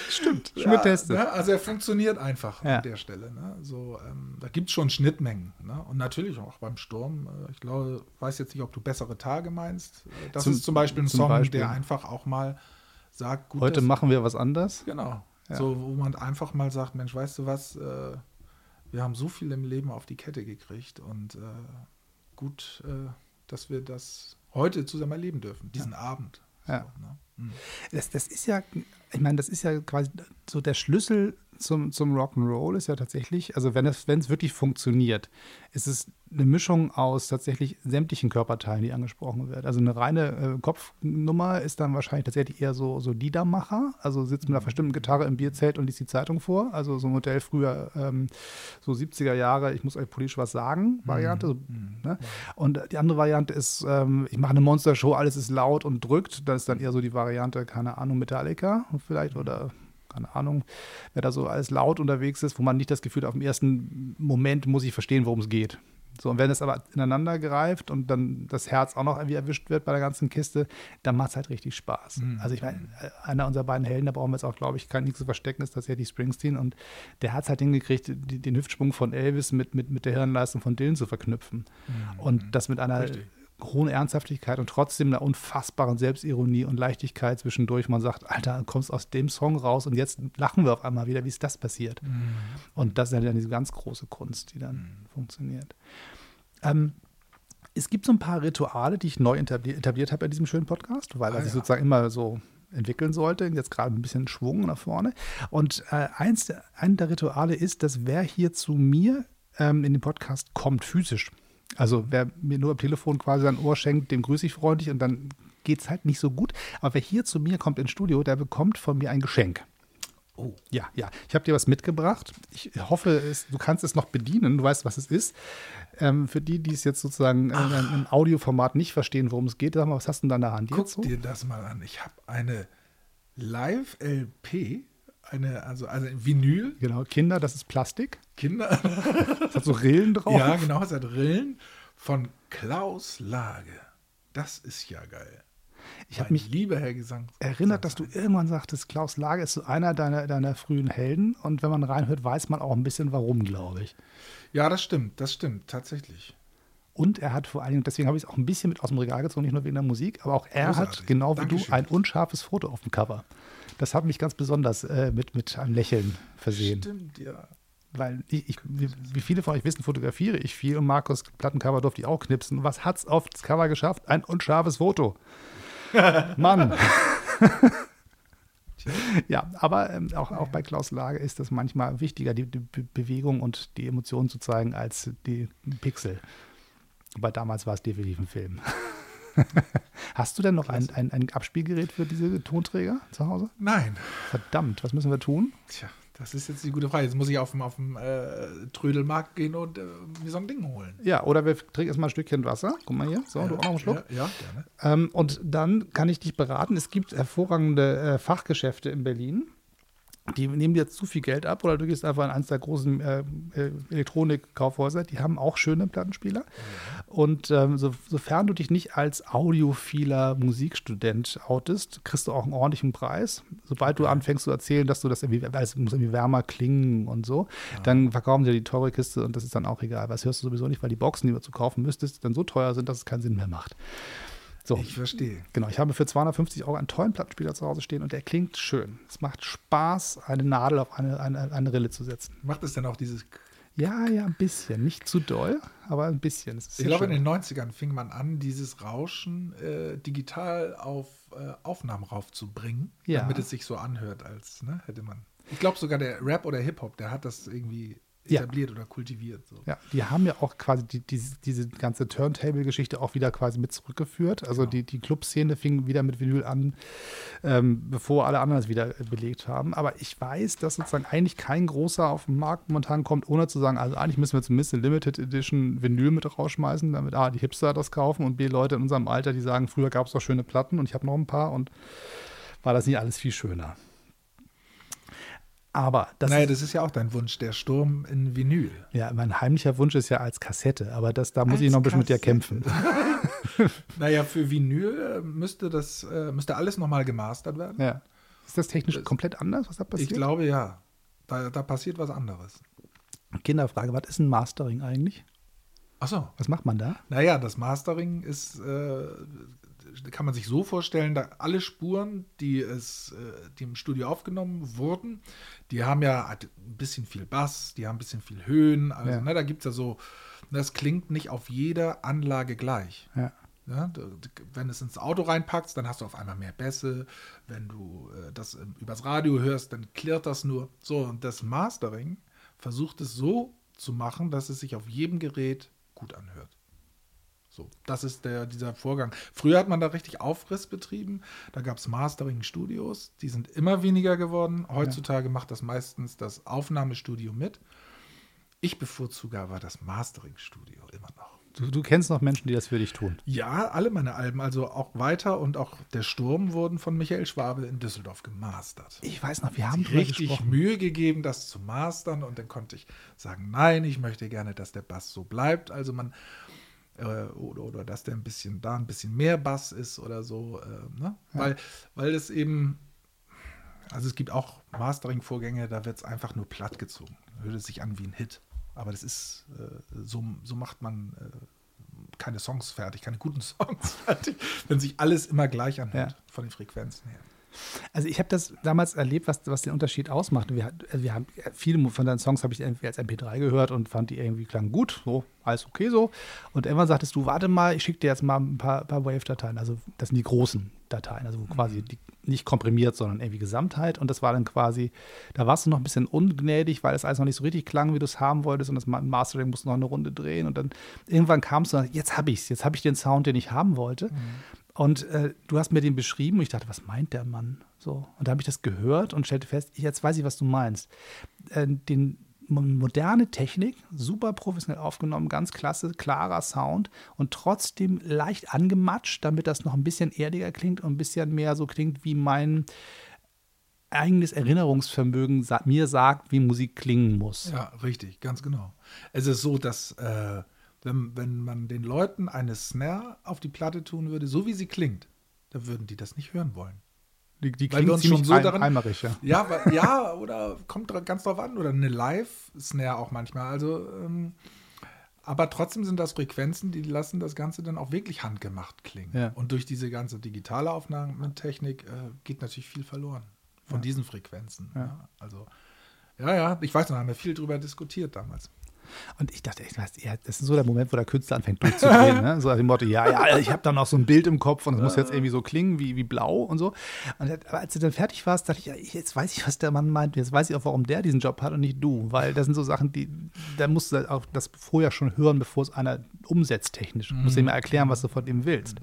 stimmt. Schon Ja, getestet. ne? Also er funktioniert einfach Ja. an der Stelle. Ne? So, ähm, da gibt es schon Schnittmengen. Ne? Und natürlich auch beim Sturm. Äh, ich glaube, weiß jetzt nicht, ob du bessere Tage meinst. Äh, Das Zum- ist zum Beispiel ein zum Song, Beispiel. der einfach auch mal sagt, gut, Heute machen wir was anders. Genau. Ja. So, wo man einfach mal sagt, Mensch, weißt du was, äh, wir haben so viel im Leben auf die Kette gekriegt und äh, gut, äh, dass wir das heute zusammen erleben dürfen, diesen Abend. Ja. So, ne? Das, das ist ja, ich meine, das ist ja quasi so der Schlüssel zum, zum Rock'n'Roll ist ja tatsächlich, also wenn es, wenn es wirklich funktioniert, ist es eine Mischung aus tatsächlich sämtlichen Körperteilen, die angesprochen wird. Also eine reine äh, Kopfnummer ist dann wahrscheinlich tatsächlich eher so, so Liedermacher, also sitzt mit einer verstimmten Gitarre im Bierzelt und liest die Zeitung vor, also so ein Modell früher, ähm, so 70er Jahre, ich muss euch politisch was sagen, Variante. So, ne? Und die andere Variante ist, ähm, ich mache eine Monstershow, alles ist laut und drückt, das ist dann eher so die Variante, keine Ahnung, Metallica vielleicht oder keine Ahnung, wer da so alles laut unterwegs ist, wo man nicht das Gefühl hat, auf dem ersten Moment muss ich verstehen, worum es geht. So, und wenn es aber ineinander greift und dann das Herz auch noch irgendwie erwischt wird bei der ganzen Kiste, dann macht es halt richtig Spaß. Also ich meine, äh, einer unserer beiden Helden, da brauchen wir jetzt auch, glaube ich, kein nichts zu verstecken, ist tatsächlich Springsteen und der hat es halt hingekriegt, die, den Hüftsprung von Elvis mit, mit, mit der Hirnleistung von Dylan zu verknüpfen. Und das mit einer Richtig. Hohen Ernsthaftigkeit und trotzdem einer unfassbaren Selbstironie und Leichtigkeit zwischendurch. Man sagt, Alter, du kommst aus dem Song raus und jetzt lachen wir auf einmal wieder, wie ist das passiert? Und das ist ja dann diese ganz große Kunst, die dann funktioniert. Ähm, es gibt so ein paar Rituale, die ich neu etabli etabliert habe in diesem schönen Podcast, weil er Ah, sich ja. sozusagen immer so entwickeln sollte, jetzt gerade ein bisschen Schwung nach vorne. Und äh, eins, der- ein der Rituale ist, dass wer hier zu mir ähm, in den Podcast kommt, physisch, also wer mir nur am Telefon quasi sein Ohr schenkt, dem grüße ich freundlich und dann geht es halt nicht so gut. Aber wer hier zu mir kommt ins Studio, der bekommt von mir ein Geschenk. Oh. Ja, ja. Ich habe dir was mitgebracht. Ich hoffe, es, du kannst es noch bedienen. Du weißt, was es ist. Ähm, für die, die es jetzt sozusagen äh, im Audioformat nicht verstehen, worum es geht, sag mal, was hast du denn da in der Hand? Guck Jetzt so? dir das mal an. Ich habe eine Live-LP, eine, also, also Vinyl, Genau, Kinder, das ist Plastik. Kinder. Das hat so Rillen drauf. ja, genau, es hat Rillen von Klaus Lage. Das ist ja geil. Ich habe mich lieber Herr Gesang. erinnert, dass du irgendwann sagtest, Klaus Lage ist so einer deiner, deiner frühen Helden. Und wenn man reinhört, weiß man auch ein bisschen warum, glaube ich. Ja, das stimmt, das stimmt, tatsächlich. Und er hat vor allen Dingen, deswegen habe ich es auch ein bisschen mit aus dem Regal gezogen, nicht nur wegen der Musik, aber auch er Großartig. hat, genau wie Dankeschön. du, ein unscharfes Foto auf dem Cover. Das hat mich ganz besonders äh, mit, mit einem Lächeln versehen. Stimmt, ja. Weil ich, ich, wie, viele von euch wissen, fotografiere ich viel und Markus Plattencover durfte ich auch knipsen. Was hat's auf das Cover geschafft? Ein unscharfes Foto. Mann. ja, aber ähm, auch, auch bei Klaus Lage ist das manchmal wichtiger, die, die Be Bewegung und die Emotionen zu zeigen, als die Pixel. Aber damals war es definitiv ein Film. Hast du denn noch ein, ein, ein Abspielgerät für diese Tonträger zu Hause? Nein. Verdammt, was müssen wir tun? Tja, das ist jetzt die gute Frage. Jetzt muss ich auf dem, auf dem äh, Trödelmarkt gehen und äh, mir so ein Ding holen. Ja, oder wir trinken erstmal ein Stückchen Wasser. Guck mal hier. So, du auch noch einen Schluck. Ja, ja gerne. Ähm, und dann kann ich dich beraten. Es gibt hervorragende äh, Fachgeschäfte in Berlin. Die nehmen dir zu viel Geld ab oder du gehst einfach in eines der großen äh, äh, Elektronikkaufhäuser, die haben auch schöne Plattenspieler. Und ähm, so, sofern du dich nicht als audiophiler Musikstudent outest, kriegst du auch einen ordentlichen Preis. Sobald du anfängst zu erzählen, dass du das irgendwie, weil es muss irgendwie wärmer klingen und so, dann verkaufen sie die teure Kiste und das ist dann auch egal. Was hörst du sowieso nicht, weil die Boxen, die du zu kaufen müsstest, dann so teuer sind, dass es keinen Sinn mehr macht. So. Ich verstehe. Genau, ich habe für 250 Euro einen tollen Plattenspieler zu Hause stehen und der klingt schön. Es macht Spaß, eine Nadel auf eine, eine, eine Rille zu setzen. Macht es denn auch dieses. Ja, ja, ein bisschen. Nicht zu doll, aber ein bisschen. Ich glaube, in schön. den 90ern fing man an, dieses Rauschen äh, digital auf äh, Aufnahmen raufzubringen, Ja. damit es sich so anhört, als ne, hätte man. Ich glaube sogar der Rap oder Hip-Hop, der hat das irgendwie Ja. etabliert oder kultiviert. So. Ja, die haben ja auch quasi die, die, diese ganze Turntable-Geschichte auch wieder quasi mit zurückgeführt. Also die, die Clubszene fing wieder mit Vinyl an, ähm, bevor alle anderen es wieder belegt haben. Aber ich weiß, dass sozusagen eigentlich kein großer auf den Markt momentan kommt, ohne zu sagen, also eigentlich müssen wir zumindest eine Limited Edition Vinyl mit rausschmeißen, damit A, die Hipster das kaufen und B, Leute in unserem Alter, die sagen, früher gab es doch schöne Platten und ich habe noch ein paar und war das nicht alles viel schöner. Aber das naja, ist, das ist ja auch dein Wunsch, der Sturm in Vinyl. ja, mein heimlicher Wunsch ist ja als Kassette, aber das, da muss Als ich noch ein bisschen mit dir Kassette. kämpfen. Naja, für Vinyl äh, müsste das äh, müsste alles nochmal gemastert werden. Ja. Ist das technisch Das- komplett anders, was da passiert? Ich glaube ja. Da, da passiert was anderes. Kinderfrage, was ist ein Mastering eigentlich? Achso. Was macht man da? Naja, das Mastering ist, äh, kann man sich so vorstellen, da alle Spuren, die, es, äh, die im Studio aufgenommen wurden, die haben ja halt ein bisschen viel Bass, die haben ein bisschen viel Höhen. Also, Ja. ne, da gibt es ja so, das klingt nicht auf jeder Anlage gleich. Ja. Ja, wenn es ins Auto reinpackst, dann hast du auf einmal mehr Bässe. Wenn du äh, das ähm, übers Radio hörst, dann klirrt das nur. So, und das Mastering versucht es so zu machen, dass es sich auf jedem Gerät gut anhört. So, das ist der, dieser Vorgang. Früher hat man da richtig Aufriss betrieben. Da gab es Mastering-Studios. Die sind immer weniger geworden. Heutzutage macht das meistens das Aufnahmestudio mit. Ich bevorzuge aber das Mastering-Studio immer noch. Du, du kennst noch Menschen, die das für dich tun. Ja, alle meine Alben, also auch weiter und auch Der Sturm wurden von Michael Schwabe in Düsseldorf gemastert. Ich weiß noch, wir haben Richtig gesprochen. Mühe gegeben, das zu mastern und dann konnte ich sagen, nein, ich möchte gerne, dass der Bass so bleibt. Also man oder, oder dass der ein bisschen da ein bisschen mehr Bass ist oder so, äh, ne? weil weil es eben also es gibt auch Mastering-Vorgänge, da wird es einfach nur platt gezogen. Hört es sich an wie ein Hit. Aber das ist, äh, so, so macht man äh, keine Songs fertig, keine guten Songs fertig, wenn sich alles immer gleich anhört, Ja. von den Frequenzen her. Also ich habe das damals erlebt, was, was den Unterschied ausmacht. Wir, wir haben viele von deinen Songs habe ich irgendwie als MP3 gehört und fand die irgendwie klang gut, so alles okay so. Und irgendwann sagtest du, warte mal, ich schicke dir jetzt mal ein paar, paar Wave-Dateien. Also das sind die großen Dateien, also quasi die, nicht komprimiert, sondern irgendwie Gesamtheit. Und das war dann quasi, da warst du noch ein bisschen ungnädig, weil es alles noch nicht so richtig klang, wie du es haben wolltest. Und das Ma- Mastering musste noch eine Runde drehen. Und dann irgendwann kamst du, jetzt habe ich es, jetzt habe ich den Sound, den ich haben wollte. Und äh, du hast mir den beschrieben und ich dachte, was meint der Mann? So. Und da habe ich das gehört und stellte fest, jetzt weiß ich, was du meinst. Äh, den mo- moderne Technik, super professionell aufgenommen, ganz klasse, klarer Sound und trotzdem leicht angematscht, damit das noch ein bisschen erdiger klingt und ein bisschen mehr so klingt, wie mein eigenes Erinnerungsvermögen sa mir sagt, wie Musik klingen muss. Ja, richtig, ganz genau. Es ist so, dass äh, wenn, wenn man den Leuten eine Snare auf die Platte tun würde, so wie sie klingt, dann würden die das nicht hören wollen. Die, die Weil wir uns schon so ein- daran- eimerig, ja. Ja, wa- ja, oder kommt ganz drauf an, oder eine Live-Snare auch manchmal. Also, ähm, aber trotzdem sind das Frequenzen, die lassen das Ganze dann auch wirklich handgemacht klingen. Ja. Und durch diese ganze digitale Aufnahmetechnik äh, geht natürlich viel verloren von diesen Frequenzen. Ja. Also, ja, ja, ich weiß noch, haben wir viel drüber diskutiert damals. Und ich dachte, echt, weißt, das ist so der Moment, wo der Künstler anfängt durchzudrehen. ne? So nach dem Motto, ja, ja, ich habe da noch so ein Bild im Kopf und es muss jetzt irgendwie so klingen wie, wie blau und so. Und aber als du dann fertig warst, dachte ich, ja, jetzt weiß ich, was der Mann meint. Jetzt weiß ich auch, warum der diesen Job hat und nicht du. Weil das sind so Sachen, die, da musst du halt auch das vorher schon hören, bevor es einer umsetzt technisch. Du musst ihm ja erklären, was du von ihm willst.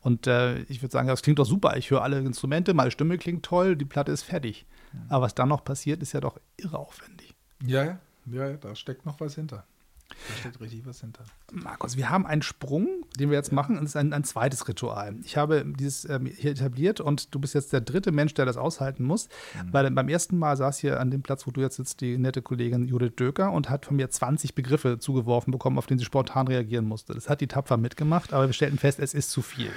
Und äh, ich würde sagen, das klingt doch super. Ich höre alle Instrumente, meine Stimme klingt toll, die Platte ist fertig. Aber was dann noch passiert, ist ja doch irre aufwendig. Ja, ja, ja, da steckt noch was hinter. Da steht richtig was hinter. Markus, wir haben einen Sprung, den wir jetzt machen, und es ist ein, ein zweites Ritual. Ich habe dieses ähm, hier etabliert und du bist jetzt der dritte Mensch, der das aushalten muss. Weil beim ersten Mal saß hier an dem Platz, wo du jetzt sitzt, die nette Kollegin Judith Döker und hat von mir 20 Begriffe zugeworfen bekommen, auf die sie spontan reagieren musste. Das hat die tapfer mitgemacht, aber wir stellten fest, es ist zu viel.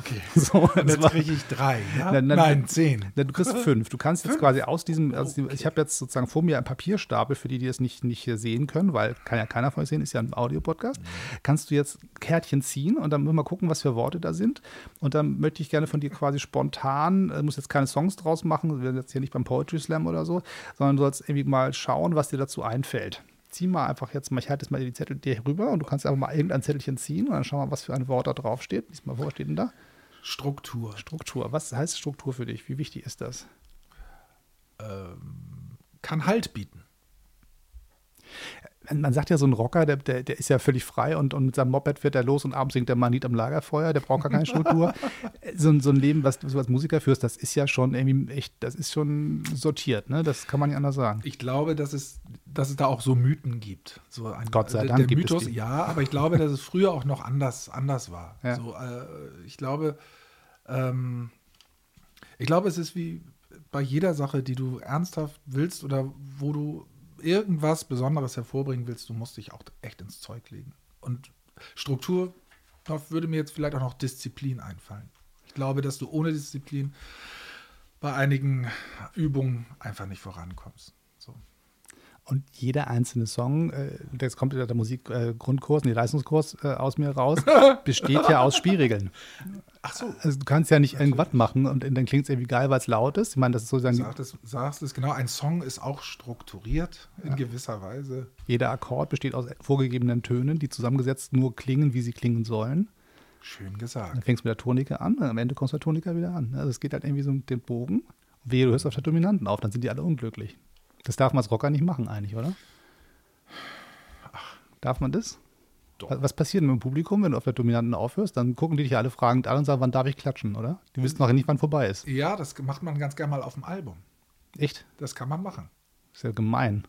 Okay. So, das jetzt kriege ich drei, ja? Nein, nein, Nein, zehn. Na, du kriegst fünf. Du kannst jetzt quasi aus diesem, also ich habe jetzt sozusagen vor mir einen Papierstapel, für die, die das nicht, nicht sehen können, weil kann ja keiner von euch sehen, ist ja ein Audiopodcast. Kannst du jetzt Kärtchen ziehen und dann müssen wir mal gucken, was für Worte da sind. Und dann möchte ich gerne von dir quasi spontan, äh, muss jetzt keine Songs draus machen, wir sind jetzt hier nicht beim Poetry Slam oder so, sondern du sollst irgendwie mal schauen, was dir dazu einfällt. Zieh mal einfach jetzt mal, ich halte jetzt mal die Zettel dir rüber und du kannst einfach mal irgendein Zettelchen ziehen und dann schauen wir, was für ein Wort da drauf steht. Lies mal vor, was steht denn da? Struktur. Struktur. Was heißt Struktur für dich? Wie wichtig ist das? Kann Halt bieten. Man sagt ja, so ein Rocker, der, der, der ist ja völlig frei und, und mit seinem Moped fährt er los und abends singt der Manit am Lagerfeuer, der braucht gar keine Struktur. so, ein- so ein Leben, was du als Musiker führst, das ist ja schon irgendwie echt, das ist schon sortiert, ne? Das kann man nicht anders sagen. Ich glaube, dass es, dass es da auch so Mythen gibt. So ein, Gott sei der, Dank Der gibt es Mythos, die. ja, aber ich glaube, dass es früher auch noch anders, anders war. Ja. So, äh, ich glaube, ähm, ich glaube, es ist wie bei jeder Sache, die du ernsthaft willst oder wo du irgendwas Besonderes hervorbringen willst, du musst dich auch echt ins Zeug legen. Und Struktur, da würde mir jetzt vielleicht auch noch Disziplin einfallen. Ich glaube, dass du ohne Disziplin bei einigen Übungen einfach nicht vorankommst. Und jeder einzelne Song, äh, jetzt kommt der Musikgrundkurs, äh, nee, Leistungskurs äh, aus mir raus, besteht ja aus Spielregeln. Ach so. Also du kannst ja nicht irgendwas machen und dann klingt es irgendwie geil, weil es laut ist. Ich meine, das ist sozusagen Sagt es, sagst es genau. Ein Song ist auch strukturiert in gewisser Weise. jeder Akkord besteht aus vorgegebenen Tönen, die zusammengesetzt nur klingen, wie sie klingen sollen. Schön Dann gesagt. fängst du mit der Tonika an, am Ende kommst du mit der Tonika wieder an. Also es geht halt irgendwie so mit dem Bogen. Wehe, du hörst auf der Dominanten auf, dann sind die alle unglücklich. Das darf man als Rocker nicht machen eigentlich, oder? Darf man das? Doch. Was- passiert denn mit dem Publikum, wenn du auf der Dominanten aufhörst? Dann gucken die dich alle fragend an und sagen, wann darf ich klatschen, oder? Die wissen noch nicht, wann vorbei ist. Ja, das macht man ganz gerne mal auf dem Album. Echt? Das kann man machen. ist ja gemein.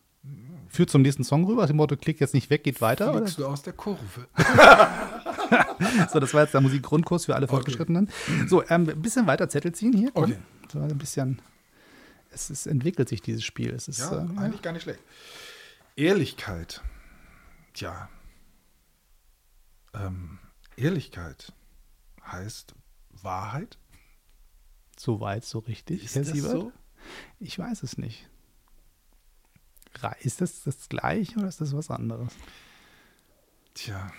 Führt zum nächsten Song rüber, dem Motto, klick jetzt nicht weg, geht weiter. Oder? Fliegst du aus der Kurve. So, das war jetzt der Musikgrundkurs für alle Fortgeschrittenen. So, ähm, ein bisschen weiter Zettel ziehen hier. Komm. Okay. So, ein bisschen. Es ist, entwickelt sich dieses Spiel. Es ist, Ja, äh, eigentlich gar nicht schlecht. Ehrlichkeit. Tja. Ähm, Ehrlichkeit heißt Wahrheit. so weit, so richtig. Ist Herr das Siebert? so? Ich weiß es nicht. Ist das das gleiche oder ist das was anderes? Tja.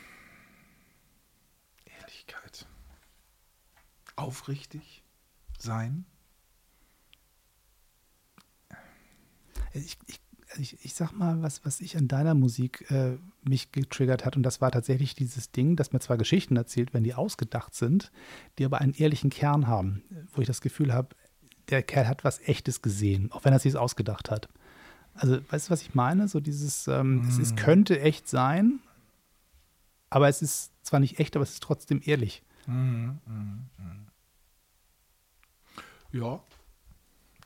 Ehrlichkeit. Aufrichtig sein. Ich, ich, ich, ich sag mal, was, was ich an deiner Musik äh, mich getriggert hat, und das war tatsächlich dieses Ding, dass mir zwar Geschichten erzählt werden, die ausgedacht sind, die aber einen ehrlichen Kern haben, wo ich das Gefühl habe, der Kerl hat was Echtes gesehen, auch wenn er sich ausgedacht hat. Also, weißt du, was ich meine? So dieses, ähm, es, es könnte echt sein, aber es ist zwar nicht echt, aber es ist trotzdem ehrlich. Ja.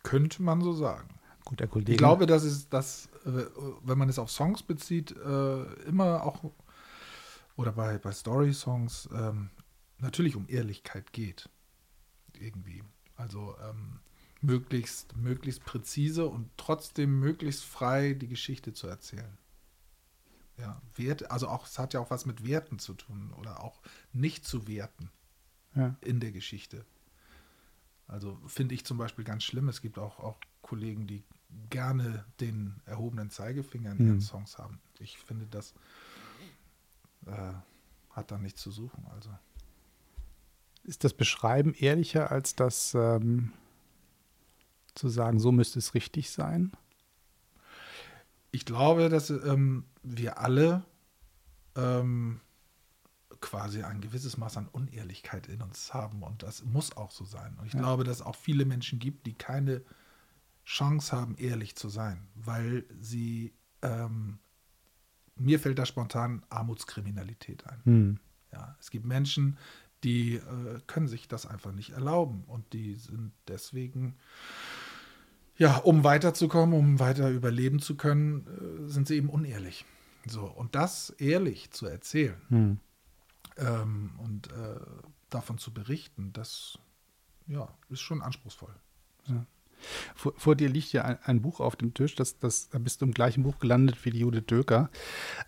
Könnte man so sagen. Gut, der Kollege. Ich glaube, dass es das, äh, wenn man es auf Songs bezieht, äh, immer auch oder bei, bei Story-Songs ähm, natürlich um Ehrlichkeit geht. Irgendwie. Also ähm, möglichst, möglichst präzise und trotzdem möglichst frei die Geschichte zu erzählen. Ja, Wert, also auch, es hat ja auch was mit Werten zu tun oder auch nicht zu werten ja. in der Geschichte. Also finde ich zum Beispiel ganz schlimm. Es gibt auch, auch Kollegen, die gerne den erhobenen Zeigefinger in ihren Mhm. Songs haben. Ich finde, das äh, hat da nichts zu suchen. Also Ist das Beschreiben ehrlicher als das ähm, zu sagen, so müsste es richtig sein? ich glaube, dass ähm, wir alle ähm, quasi ein gewisses Maß an Unehrlichkeit in uns haben und das muss auch so sein. Und ich glaube, dass es auch viele Menschen gibt, die keine Chance haben, ehrlich zu sein, weil sie, ähm, mir fällt da spontan Armutskriminalität ein. Hm. Ja, es gibt Menschen, die äh, können sich das einfach nicht erlauben und die sind deswegen, ja, um weiterzukommen, um weiter überleben zu können, äh, sind sie eben unehrlich. So, und das ehrlich zu erzählen Hm. ähm, und äh, davon zu berichten, das ja, ist schon anspruchsvoll. Vor, vor dir liegt ja ein, ein Buch auf dem Tisch, das, das, da bist du im gleichen Buch gelandet wie die Judith Döker.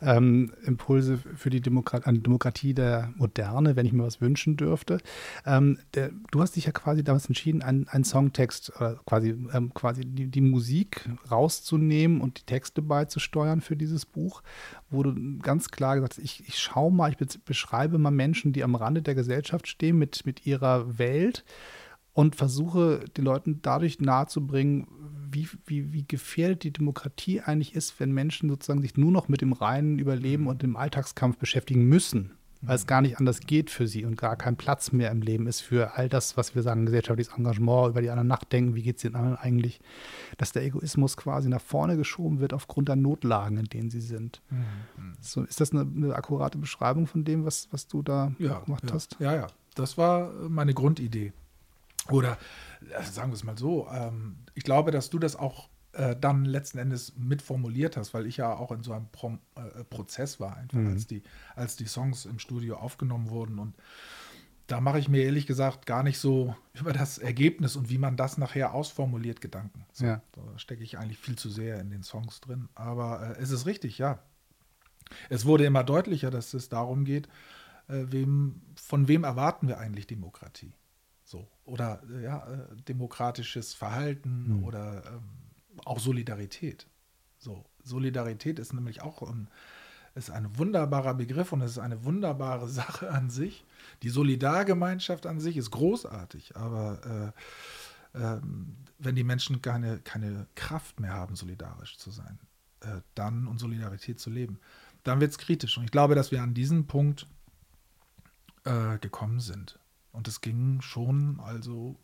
Ähm, Impulse für die Demokrat, eine Demokratie der Moderne, wenn ich mir was wünschen dürfte. Ähm, der, du hast dich ja quasi damals entschieden, einen, einen Songtext, äh, quasi, ähm, quasi die, die Musik rauszunehmen und die Texte beizusteuern für dieses Buch, wo du ganz klar gesagt hast, ich, ich schaue mal, ich be- beschreibe mal Menschen, die am Rande der Gesellschaft stehen mit, mit ihrer Welt und versuche den Leuten dadurch nahezubringen, wie, wie, wie gefährdet die Demokratie eigentlich ist, wenn Menschen sozusagen sich nur noch mit dem reinen Überleben und dem Alltagskampf beschäftigen müssen, weil es gar nicht anders geht für sie und gar kein Platz mehr im Leben ist für all das, was wir sagen, gesellschaftliches Engagement, über die anderen nachdenken, wie geht es den anderen eigentlich, dass der Egoismus quasi nach vorne geschoben wird aufgrund der Notlagen, in denen sie sind. So, ist das eine, eine akkurate Beschreibung von dem, was, was du da ja, gemacht ja, hast? Ja, ja. Das war meine Grundidee. Oder äh, sagen wir es mal so, ähm, ich glaube, dass du das auch äh, dann letzten Endes mitformuliert hast, weil ich ja auch in so einem Prom äh, Prozess war, einfach Mhm. als, die, als die Songs im Studio aufgenommen wurden. Und da mache ich mir ehrlich gesagt gar nicht so über das Ergebnis und wie man das nachher ausformuliert Gedanken. So, Ja. Da stecke ich eigentlich viel zu sehr in den Songs drin. Aber äh, es ist richtig, ja. Es wurde immer deutlicher, dass es darum geht, äh, wem, von wem erwarten wir eigentlich Demokratie? So. Oder äh, ja, äh, demokratisches Verhalten oder ähm, auch Solidarität. So. Solidarität ist nämlich auch ein, ist ein wunderbarer Begriff und es ist eine wunderbare Sache an sich. Die Solidargemeinschaft an sich ist großartig, aber äh, ähm, wenn die Menschen keine, keine Kraft mehr haben, solidarisch zu sein, äh, dann und Solidarität zu leben, dann wird es kritisch. Und ich glaube, dass wir an diesen Punkt äh, gekommen sind. Und es ging schon, also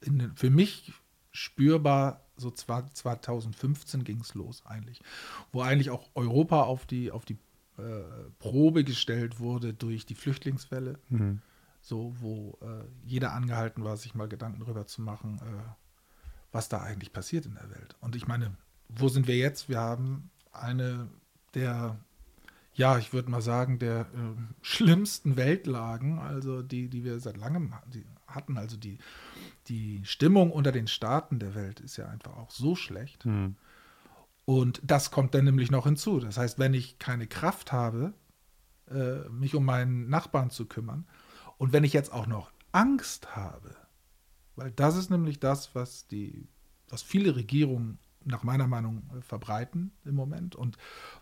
in, für mich spürbar, so zwa- 2015 ging es los eigentlich, wo eigentlich auch Europa auf die, auf die äh, Probe gestellt wurde durch die Flüchtlingswelle Mhm. so wo äh, jeder angehalten war, sich mal Gedanken darüber zu machen, äh, was da eigentlich passiert in der Welt. Und ich meine, wo sind wir jetzt? Wir haben eine der, ja, ich würde mal sagen, der äh, schlimmsten Weltlagen, also die, die wir seit langem hatten. Also die, die Stimmung unter den Staaten der Welt ist ja einfach auch so schlecht. Mhm. Und das kommt dann nämlich noch hinzu. Das heißt, wenn ich keine Kraft habe, äh, mich um meinen Nachbarn zu kümmern, und wenn ich jetzt auch noch Angst habe, weil das ist nämlich das, was die, was viele Regierungen nach meiner Meinung äh, verbreiten im Moment und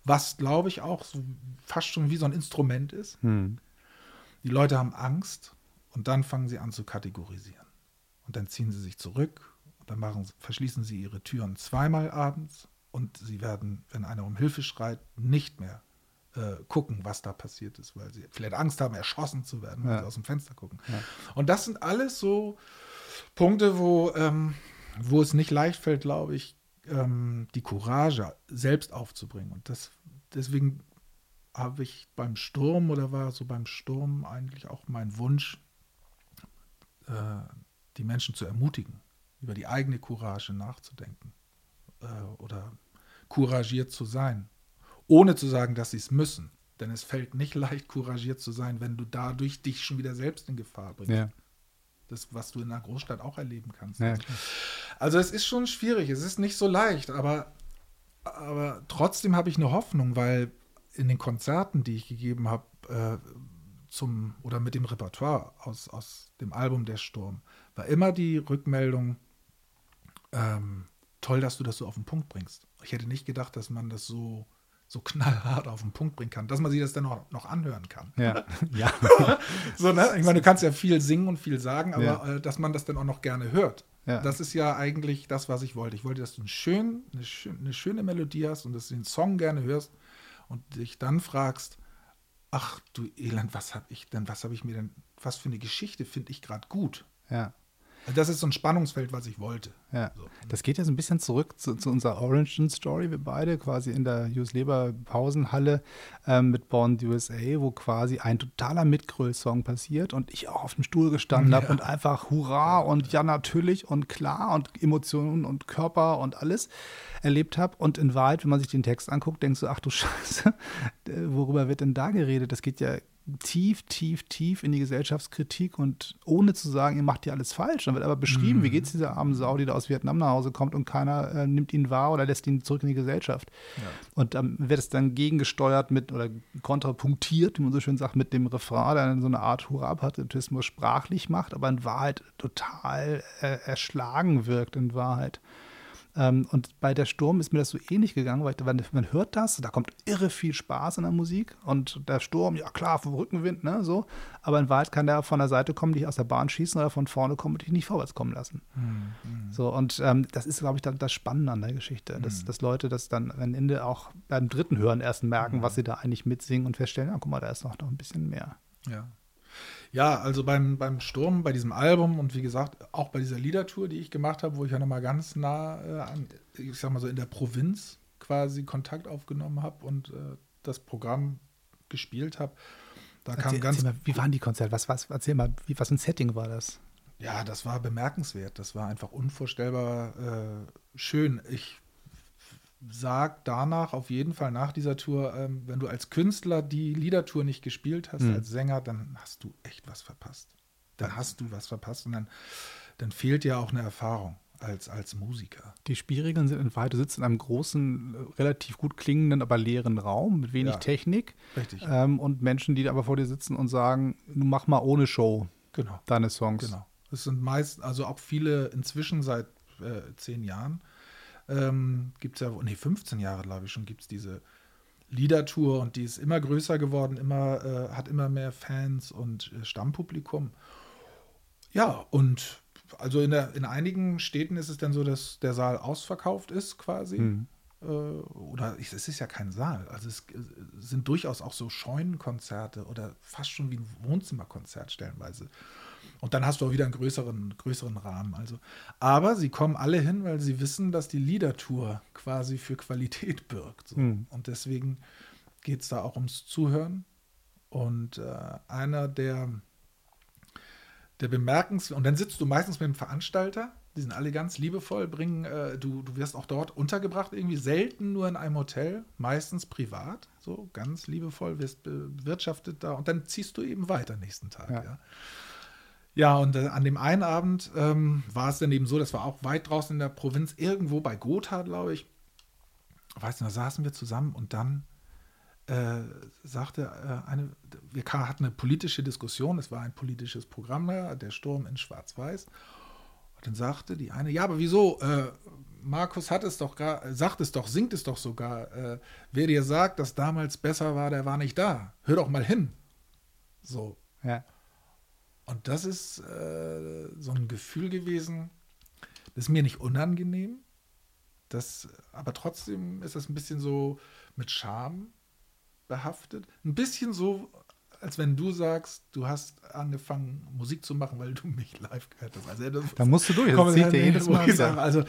was, glaube ich, auch so fast schon wie so ein Instrument ist. Mhm. Die Leute haben Angst und dann fangen sie an zu kategorisieren. Und dann ziehen sie sich zurück und dann machen, verschließen sie ihre Türen zweimal abends und sie werden, wenn einer um Hilfe schreit, nicht mehr äh, gucken, was da passiert ist, weil sie vielleicht Angst haben, erschossen zu werden, wenn Ja. sie aus dem Fenster gucken. Ja. Und das sind alles so Punkte, wo, ähm, wo es nicht leicht fällt, glaube ich, ähm, die Courage selbst aufzubringen. Und das, deswegen habe ich beim Sturm oder war so beim Sturm eigentlich auch mein Wunsch, äh, die Menschen zu ermutigen, über die eigene Courage nachzudenken äh, oder couragiert zu sein, ohne zu sagen, dass sie es müssen. Denn es fällt nicht leicht, couragiert zu sein, wenn du dadurch dich schon wieder selbst in Gefahr bringst. Ja. Das, was du in einer Großstadt auch erleben kannst. Ja, Also es ist schon schwierig, es ist nicht so leicht, aber, aber trotzdem habe ich eine Hoffnung, weil in den Konzerten, die ich gegeben habe, äh, zum oder mit dem Repertoire aus, aus dem Album Der Sturm, war immer die Rückmeldung, ähm, toll, dass du das so auf den Punkt bringst. Ich hätte nicht gedacht, dass man das so, so knallhart auf den Punkt bringen kann, dass man sich das dann noch, noch anhören kann. Ja. ja. So, ne? Ich meine, du kannst ja viel singen und viel sagen, aber Ja. äh, dass man das dann auch noch gerne hört. Ja. Das ist ja eigentlich das, was ich wollte. Ich wollte, dass du einen schön, eine, schön, eine schöne Melodie hast und dass du den Song gerne hörst und dich dann fragst, ach du Elend, was habe ich denn, was habe ich mir denn, was für eine Geschichte finde ich gerade gut? Ja. Also das ist so ein Spannungsfeld, was ich wollte. Ja. So. Das geht ja so ein bisschen zurück zu, zu unserer Origin-Story, wir beide, quasi in der Hughes Leber Pausenhalle ähm, mit Born the USA, wo quasi ein totaler Mitgröl-Song passiert und ich auch auf dem Stuhl gestanden habe und einfach Hurra und ja, natürlich und klar und Emotionen und Körper und alles erlebt habe. Und in Wahrheit, wenn man sich den Text anguckt, denkst du, ach du Scheiße, äh, worüber wird denn da geredet? Das geht ja tief, tief, tief in die Gesellschaftskritik und ohne zu sagen, ihr macht ja alles falsch. Dann wird aber beschrieben, wie geht es dieser armen Sau, die da aus Vietnam nach Hause kommt und keiner äh, nimmt ihn wahr oder lässt ihn zurück in die Gesellschaft. Und dann wird es dann gegengesteuert mit oder kontrapunktiert, wie man so schön sagt, mit dem Refrain, der dann so eine Art Hurra-Patriotismus sprachlich macht, aber in Wahrheit total äh, erschlagen wirkt, in Wahrheit. Ähm, und bei der Sturm ist mir das so ähnlich gegangen, weil man, hört das, da kommt irre viel Spaß in der Musik und der Sturm, ja klar, vom Rückenwind, ne, so, aber in Wahrheit kann der von der Seite kommen, dich aus der Bahn schießen oder von vorne kommen und dich nicht vorwärts kommen lassen. So, und ähm, das ist, glaube ich, dann das Spannende an der Geschichte, dass, dass Leute das dann am Ende auch beim dritten Hören erst merken, was sie da eigentlich mitsingen und feststellen, ja, guck mal, da ist noch, noch ein bisschen mehr. Ja. Ja, also beim, beim Sturm, bei diesem Album und wie gesagt, auch bei dieser Liedertour, die ich gemacht habe, wo ich ja nochmal ganz nah äh, an, ich sag mal so in der Provinz quasi Kontakt aufgenommen habe und äh, das Programm gespielt habe. Da kam Erzähl, ganz, erzähl mal, wie waren die Konzerte? Was, was, erzähl mal, wie, was für ein Setting war das? ja, das war bemerkenswert. Das war einfach unvorstellbar äh, schön. Ich sag danach auf jeden Fall nach dieser Tour, ähm, wenn du als Künstler die Liedertour nicht gespielt hast, Mhm. als Sänger, dann hast du echt was verpasst. Dann hast du was verpasst und dann, dann fehlt dir auch eine Erfahrung als, als Musiker. Die Spielregeln sind in Wahrheit, du sitzt in einem großen, äh, relativ gut klingenden, aber leeren Raum mit wenig Ja. Technik. Richtig. Ähm, und Menschen, die aber vor dir sitzen und sagen, du mach mal ohne Show Genau. deine Songs. Genau. Es sind meist, also auch viele inzwischen seit äh, zehn Jahren, ähm, gibt es ja, nee, 15 Jahre, glaube ich schon, gibt es diese Liedertour und die ist immer größer geworden, immer, äh, hat immer mehr Fans und äh, Stammpublikum. Ja, und also in, der, in einigen Städten ist es dann so, dass der Saal ausverkauft ist quasi. Mhm. Äh, oder es ist ja kein Saal. Also es äh, sind durchaus auch so Scheunenkonzerte oder fast schon wie ein Wohnzimmerkonzert stellenweise. Und dann hast du auch wieder einen größeren, größeren Rahmen. Also, aber sie kommen alle hin, weil sie wissen, dass die Liedertour quasi für Qualität birgt. So. Mhm. Und deswegen geht es da auch ums Zuhören. Und äh, einer der, der bemerkens und dann sitzt du meistens mit dem Veranstalter, die sind alle ganz liebevoll, bringen, äh, du, du wirst auch dort untergebracht, irgendwie selten nur in einem Hotel, meistens privat, so ganz liebevoll, wirst bewirtschaftet da und dann ziehst du eben weiter nächsten Tag. Ja. Ja, ja. und äh, an dem einen Abend ähm, war es dann eben so, das war auch weit draußen in der Provinz, irgendwo bei Gotha, glaube ich. Weißt du, da saßen wir zusammen und dann äh, sagte äh, eine, wir hatten eine politische Diskussion, es war ein politisches Programm, der Sturm in Schwarz-Weiß. Und dann sagte die eine, ja, aber wieso? Äh, Markus hat es doch gar, sagt es doch, singt es doch sogar. Äh, wer dir sagt, dass damals besser war, der war nicht da. Hör doch mal hin. So. Ja. Und das ist äh, so ein Gefühl gewesen, das ist mir nicht unangenehm. Das, aber trotzdem ist das ein bisschen so mit Scham behaftet. Ein bisschen so, als wenn du sagst, du hast angefangen, Musik zu machen, weil du mich live gehört hast. Also, Da musst du durch, das zieht dann, dir jedes Mal wieder. Also,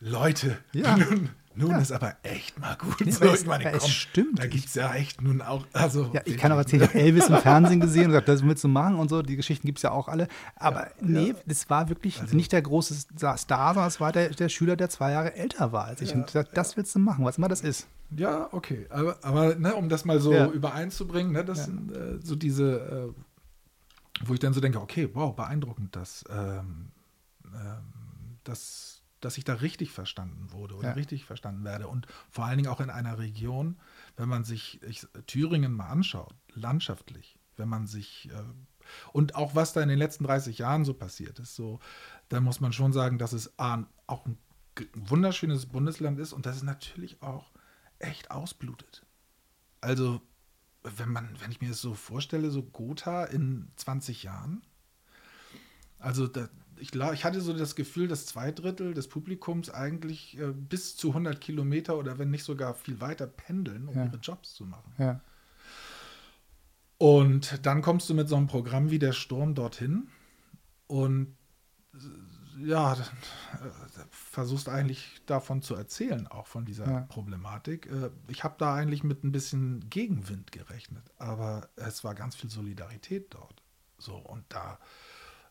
Leute, Ja. nun, nun Ja. ist aber echt mal gut. Ja, so, aber es- ich meine, aber es komm, stimmt. Da gibt es ja echt nun auch. Also, Ja, ich kann auch erzählen, ich habe Elvis im Fernsehen gesehen und gesagt, das willst du machen und so. Die Geschichten gibt es ja auch alle. Aber nee, das war wirklich Also nicht der große Star, sondern es war der, der Schüler, der zwei Jahre älter war als ich. und gesagt, das willst du machen, was immer das ist. Ja, okay. Aber, aber ne, um das mal so übereinzubringen, ne, das sind äh, so diese, äh, wo ich dann so denke, okay, wow, beeindruckend, dass, ähm, ähm, dass, dass ich da richtig verstanden wurde oder Ja. richtig verstanden werde. Und vor allen Dingen auch in einer Region, wenn man sich ich, Thüringen mal anschaut, landschaftlich, wenn man sich äh, und auch was da in den letzten 30 Jahren so passiert ist, so, dann muss man schon sagen, dass es A, auch ein wunderschönes Bundesland ist und dass es natürlich auch echt ausblutet. Also, wenn man, wenn ich mir das so vorstelle, so Gotha in 20 Jahren, also da, ich, glaub, ich hatte so das Gefühl, dass zwei Drittel des Publikums eigentlich äh, bis zu 100 Kilometer oder wenn nicht sogar viel weiter pendeln, um Ja. ihre Jobs zu machen. Ja. Und dann kommst du mit so einem Programm wie der Sturm dorthin und ja, dann, äh, versuchst eigentlich davon zu erzählen, auch von dieser Ja. Problematik. Äh, ich habe da eigentlich mit ein bisschen Gegenwind gerechnet, aber es war ganz viel Solidarität dort. So und da.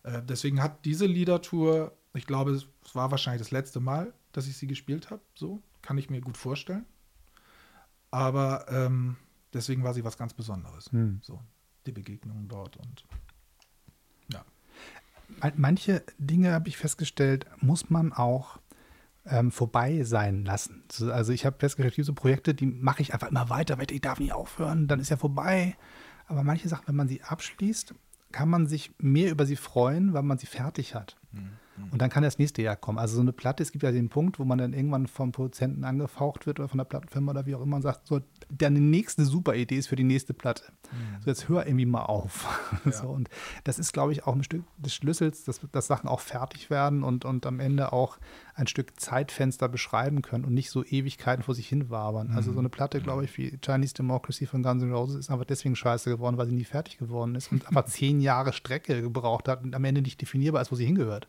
Äh, deswegen hat diese Liedertour, ich glaube, es war wahrscheinlich das letzte Mal, dass ich sie gespielt habe. So kann ich mir gut vorstellen. Aber ähm, deswegen war sie was ganz Besonderes. Hm. So die Begegnung dort und ja. Man- Manche Dinge habe ich festgestellt, muss man auch ähm, vorbei sein lassen. So, Also ich habe festgestellt, diese Projekte, die mache ich einfach immer weiter, weil ich darf nicht aufhören, dann ist ja vorbei. Aber manche Sachen, wenn man sie abschließt, kann man sich mehr über sie freuen, weil man sie fertig hat. Und dann kann das nächste Jahr kommen. Also so eine Platte, es gibt ja den Punkt, wo man dann irgendwann vom Produzenten angefaucht wird oder von der Plattenfirma oder wie auch immer und sagt, so, deine nächste super Idee ist für die nächste Platte. So, jetzt hör irgendwie mal auf. So, und das ist, glaube ich, auch ein Stück des Schlüssels, dass, dass Sachen auch fertig werden und, und am Ende auch ein Stück Zeitfenster beschreiben können und nicht so Ewigkeiten vor sich hin wabern. Also so eine Platte, glaube ich, wie Chinese Democracy von Guns N' Roses ist einfach deswegen scheiße geworden, weil sie nie fertig geworden ist und einfach zehn Jahre Strecke gebraucht hat und am Ende nicht definierbar ist, wo sie hingehört.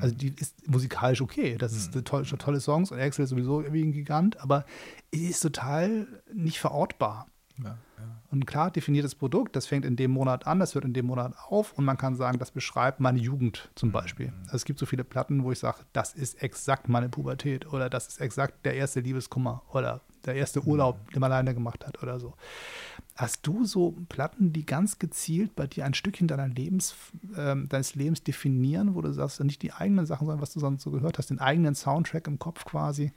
Also die ist musikalisch okay. Das ist eine tolle, schon tolle Songs und Axel ist sowieso wie ein Gigant, aber ist total nicht verortbar. Ja, ja. Und klar definiertes Produkt, das fängt in dem Monat an, das hört in dem Monat auf und man kann sagen, das beschreibt meine Jugend zum Beispiel. Also es gibt so viele Platten, wo ich sage, das ist exakt meine Pubertät oder das ist exakt der erste Liebeskummer oder der erste Urlaub, den man alleine gemacht hat oder so. Hast du so Platten, die ganz gezielt bei dir ein Stückchen deiner Lebens, ähm, deines Lebens definieren, wo du sagst, nicht die eigenen Sachen, sondern was du sonst so gehört hast, den eigenen Soundtrack im Kopf quasi?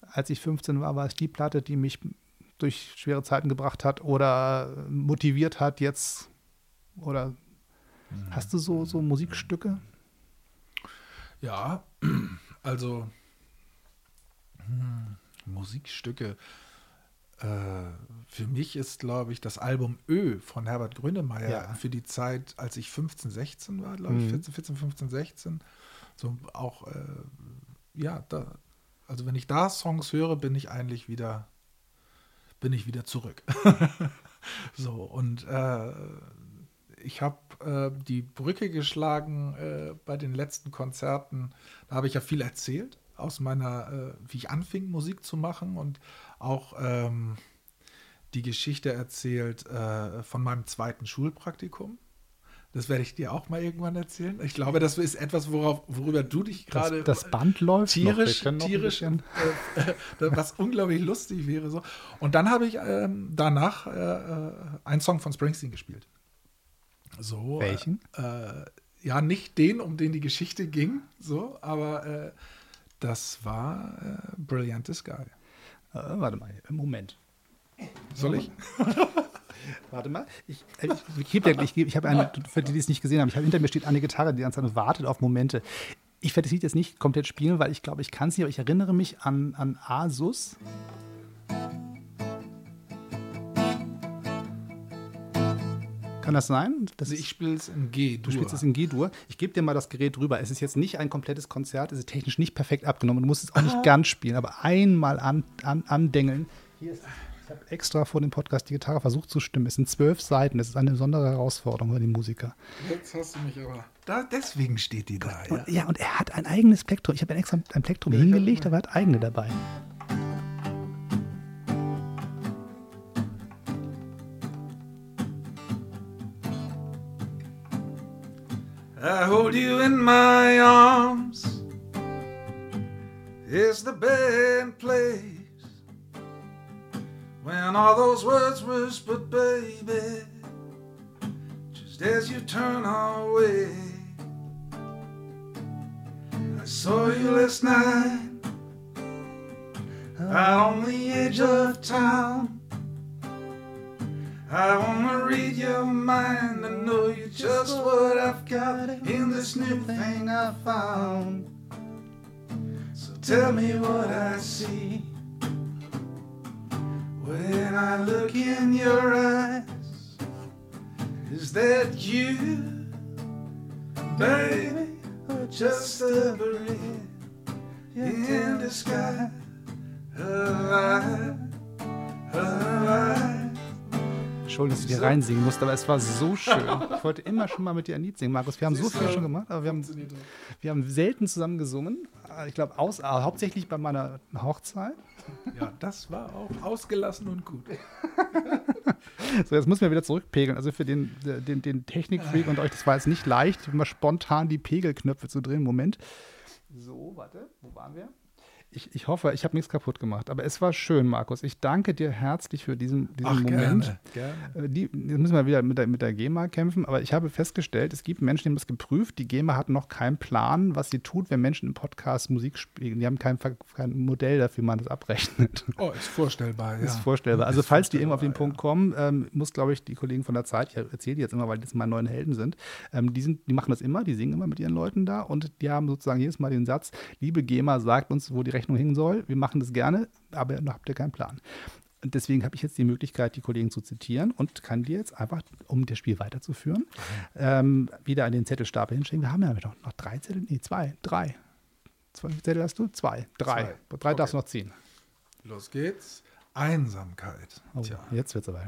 Als ich 15 war, war es die Platte, die mich durch schwere Zeiten gebracht hat oder motiviert hat jetzt oder hast du so, so Musikstücke? Ja, also hm, Musikstücke. Äh, für mich ist, glaube ich, das Album Ö von Herbert Grönemeyer Ja. für die Zeit, als ich 15, 16 war, glaube ich, Mhm. 14, 14, 15, 16. So auch, äh, ja, da, also wenn ich da Songs höre, bin ich eigentlich wieder, bin ich wieder zurück. so, und äh, ich habe äh, die Brücke geschlagen äh, bei den letzten Konzerten. Da habe ich ja viel erzählt aus meiner, äh, wie ich anfing, Musik zu machen und auch ähm, die Geschichte erzählt äh, von meinem zweiten Schulpraktikum. Das werde ich dir auch mal irgendwann erzählen. Ich glaube, das ist etwas, worauf, worüber du dich gerade das, das Band läuft tierisch, noch tierisch, äh, äh, was unglaublich lustig wäre so. Und dann habe ich ähm, danach äh, äh, einen Song von Springsteen gespielt. So. Welchen? Äh, ja, nicht den, um den die Geschichte ging, so, aber äh, das war äh, Brilliant Sky. Äh, warte mal, Moment. Soll ich? Warte mal. Ich, äh, ich, ich, gebe dir- ich, ich habe eine, für die, die es nicht gesehen haben, ich habe hinter mir steht eine Gitarre, die ganze Zeit wartet auf Momente. Ich werde das Lied jetzt nicht komplett spielen, weil ich glaube, ich kann es nicht, aber ich erinnere mich an, an Asus. Kann das sein? Das ich spiele es in G. Du spielst es in G-Dur. Ich gebe dir mal das Gerät rüber. Es ist jetzt nicht ein komplettes Konzert, es ist technisch nicht perfekt abgenommen. Du musst es auch nicht ganz spielen, aber einmal an, an, andengeln. Hier ist, ich habe extra vor dem Podcast die Gitarre versucht zu stimmen. Es sind zwölf Seiten. Es ist eine besondere Herausforderung für die Musiker. Jetzt hast du mich aber. Da, deswegen steht die da. Ja. Und, ja, und er hat ein eigenes Plektrum. Ich habe extra ein Plektrum Ja, hingelegt, aber er hat eigene dabei. I hold you in my arms. It's the best place. When all those words whispered, baby, just as you turn away. I saw you last night out on the edge of town. I wanna read your mind and know you just what I've got in this new thing I found. So tell me what I see when I look in your eyes. Is that you, baby, or just a breeze in the sky? Alive, alive. Entschuldigung, dass ich hier reinsingen musste, aber es war so schön. Ich wollte immer schon mal mit dir ein Lied singen, Markus. Wir haben so viel schon gemacht, aber wir haben, wir haben selten zusammen gesungen. Ich glaube, äh, hauptsächlich bei meiner Hochzeit. Ja, das war auch ausgelassen und gut. So, jetzt müssen wir wieder zurückpegeln. Also für den, den, den Technikfreak und euch, das war jetzt nicht leicht, immer spontan die Pegelknöpfe zu drehen. Moment. So, warte, wo waren wir? Ich, ich hoffe, ich habe nichts kaputt gemacht. Aber es war schön, Markus. Ich danke dir herzlich für diesen, diesen Ach, Moment. gerne, gerne. Äh, Die, jetzt müssen wir wieder mit der, mit der GEMA kämpfen, aber ich habe festgestellt, es gibt Menschen, die haben das geprüft. Die GEMA hat noch keinen Plan, was sie tut, wenn Menschen im Podcast Musik spielen. Die haben kein, kein Modell dafür, wie man das abrechnet. Oh, ist vorstellbar, ja. ist vorstellbar. Also, Ist falls die irgendwo auf den Punkt kommen, ähm, muss, glaube ich, die Kollegen von der Zeit, ich erzähle die jetzt immer, weil die jetzt meine neuen Helden sind, ähm, die, sind, die machen das immer, die singen immer mit ihren Leuten da und die haben sozusagen jedes Mal den Satz: Liebe GEMA, sagt uns, wo die Rechnung hängen soll. Wir machen das gerne, aber noch habt ihr keinen Plan. Und deswegen habe ich jetzt die Möglichkeit, die Kollegen zu zitieren und kann dir jetzt einfach, um das Spiel weiterzuführen, ähm, wieder an den Zettelstapel hinschicken. Wir haben ja noch, noch drei Zettel, nee, zwei, drei. Zwei Zettel hast du? Zwei, drei. Zwei. Drei darfst du Okay. noch ziehen. Los geht's. Einsamkeit. Oh, Tja, jetzt wird es aber.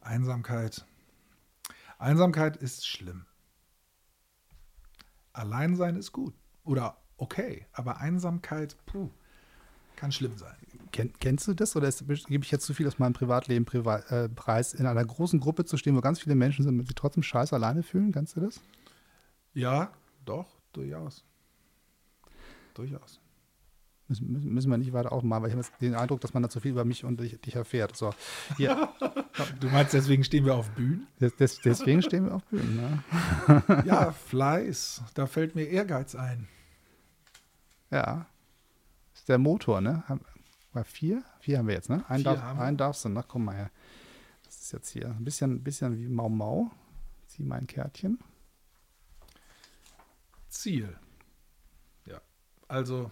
Einsamkeit. Einsamkeit ist schlimm. Alleinsein ist gut. Oder okay. Aber Einsamkeit, puh, kann schlimm sein. Ken, kennst du das oder ist, gebe ich jetzt zu viel aus meinem Privatleben priva äh, preis, in einer großen Gruppe zu stehen, wo ganz viele Menschen sind und sich trotzdem scheiße alleine fühlen? Kennst du das? Ja, doch, durchaus. Durchaus. Müssen, müssen, wir nicht weiter aufmachen, weil ich habe den Eindruck, dass man da zu viel über mich und dich, dich erfährt. So, hier, Du meinst, deswegen stehen wir auf Bühnen? des, des, deswegen stehen wir auf Bühnen. Ne? Ja, Fleiß. Da fällt mir Ehrgeiz ein. Ja. Das ist der Motor, ne? War vier? Vier haben wir jetzt, ne? Einen, darf, einen darfst du noch. Komm mal her. Das ist jetzt hier ein bisschen, bisschen wie Mau Mau. Zieh mein Kärtchen. Ziel. Ja, also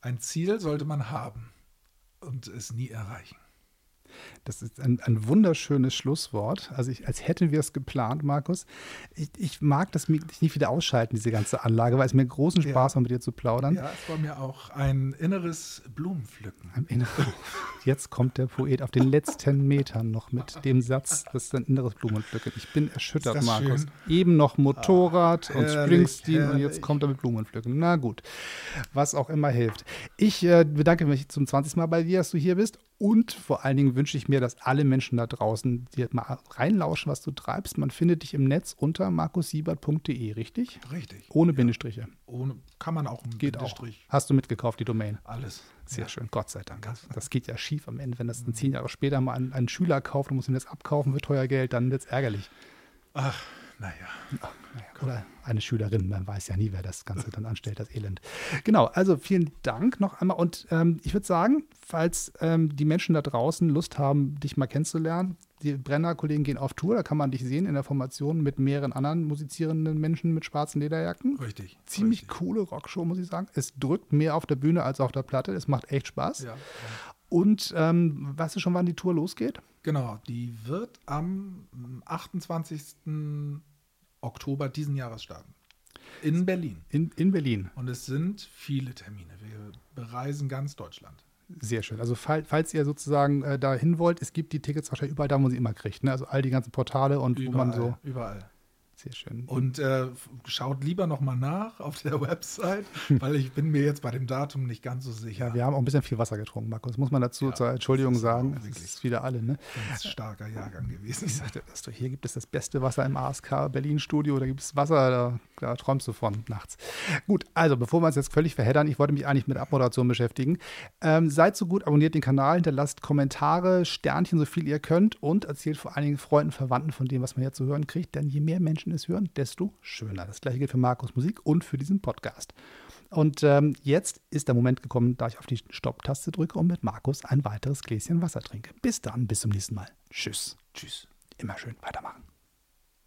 ein Ziel sollte man haben und es nie erreichen. Das ist ein, ein wunderschönes Schlusswort. Also ich, als hätten wir es geplant, Markus. Ich, ich mag das nicht wieder ausschalten, diese ganze Anlage, weil es mir großen Spaß Ja. macht, mit dir zu plaudern. Ja, es war mir auch ein inneres Blumenpflücken. Am Inneren. Jetzt kommt der Poet auf den letzten Metern noch mit dem Satz, das ist ein inneres Blumenpflücken. Ich bin erschüttert, Markus. schön? Eben noch Motorrad und herrlich, Springsteen und jetzt kommt er mit Blumenpflücken. Na gut, was auch immer hilft. Ich äh, bedanke mich zum 20. Mal bei dir, dass du hier bist und vor allen Dingen wünsche ich mir, dass alle Menschen da draußen dir mal reinlauschen, was du treibst. Man findet dich im Netz unter markussiebert.de, richtig? Richtig. Ohne Bindestriche. Ohne, kann man auch einen Geht auch. Bindestrich. Hast du mitgekauft, die Domain? Alles. Sehr Ja. schön, Gott sei Dank. Das geht ja schief am Ende, wenn das dann zehn Jahre später mal ein, ein Schüler kauft und muss ihm das abkaufen für teuer Geld, dann wird es ärgerlich. Ach, naja. Oder eine Schülerin, man weiß ja nie, wer das Ganze dann anstellt, das Elend. Genau, also vielen Dank noch einmal. Und ähm, ich würde sagen, falls ähm, die Menschen da draußen Lust haben, dich mal kennenzulernen, die Brenner-Kollegen gehen auf Tour, da kann man dich sehen in der Formation mit mehreren anderen musizierenden Menschen mit schwarzen Lederjacken. Richtig. Ziemlich richtig. coole Rockshow, muss ich sagen. Es drückt mehr auf der Bühne als auf der Platte. Es macht echt Spaß. Ja, ja. Und ähm, weißt du schon, wann die Tour losgeht? Genau, die wird am 28. Oktober diesen Jahres starten. In Berlin. In, in Berlin. Und es sind viele Termine. Wir bereisen ganz Deutschland. Sehr schön. Also fall, falls ihr sozusagen äh, dahin wollt, es gibt die Tickets wahrscheinlich überall da, wo man sie immer kriegt. Ne? Also all die ganzen Portale und wo man so. Überall. Sehr schön. Und äh, schaut lieber nochmal nach auf der Website, weil ich bin mir jetzt bei dem Datum nicht ganz so sicher. ja, wir haben auch ein bisschen viel Wasser getrunken, Markus. Muss man dazu Ja, zur Entschuldigung sagen. Es ist wieder alle, ne? Ganz starker Jahrgang gewesen. Ich sagte, das, hier gibt es das beste Wasser im ASK Berlin Studio. Da gibt es Wasser, da, da träumst du von nachts. Gut, also bevor wir uns jetzt völlig verheddern, ich wollte mich eigentlich mit Abmoderation beschäftigen. Ähm, seid so gut, abonniert den Kanal, hinterlasst Kommentare, Sternchen, so viel ihr könnt und erzählt vor allen Dingen Freunden, Verwandten von dem, was man hier zu hören kriegt. Denn je mehr Menschen es hören, desto schöner. Das gleiche gilt für Markus Musik und für diesen Podcast. Und ähm, jetzt ist der Moment gekommen, da ich auf die Stopp-Taste drücke und mit Markus ein weiteres Gläschen Wasser trinke. Bis dann, bis zum nächsten Mal. Tschüss. Tschüss. Immer schön weitermachen.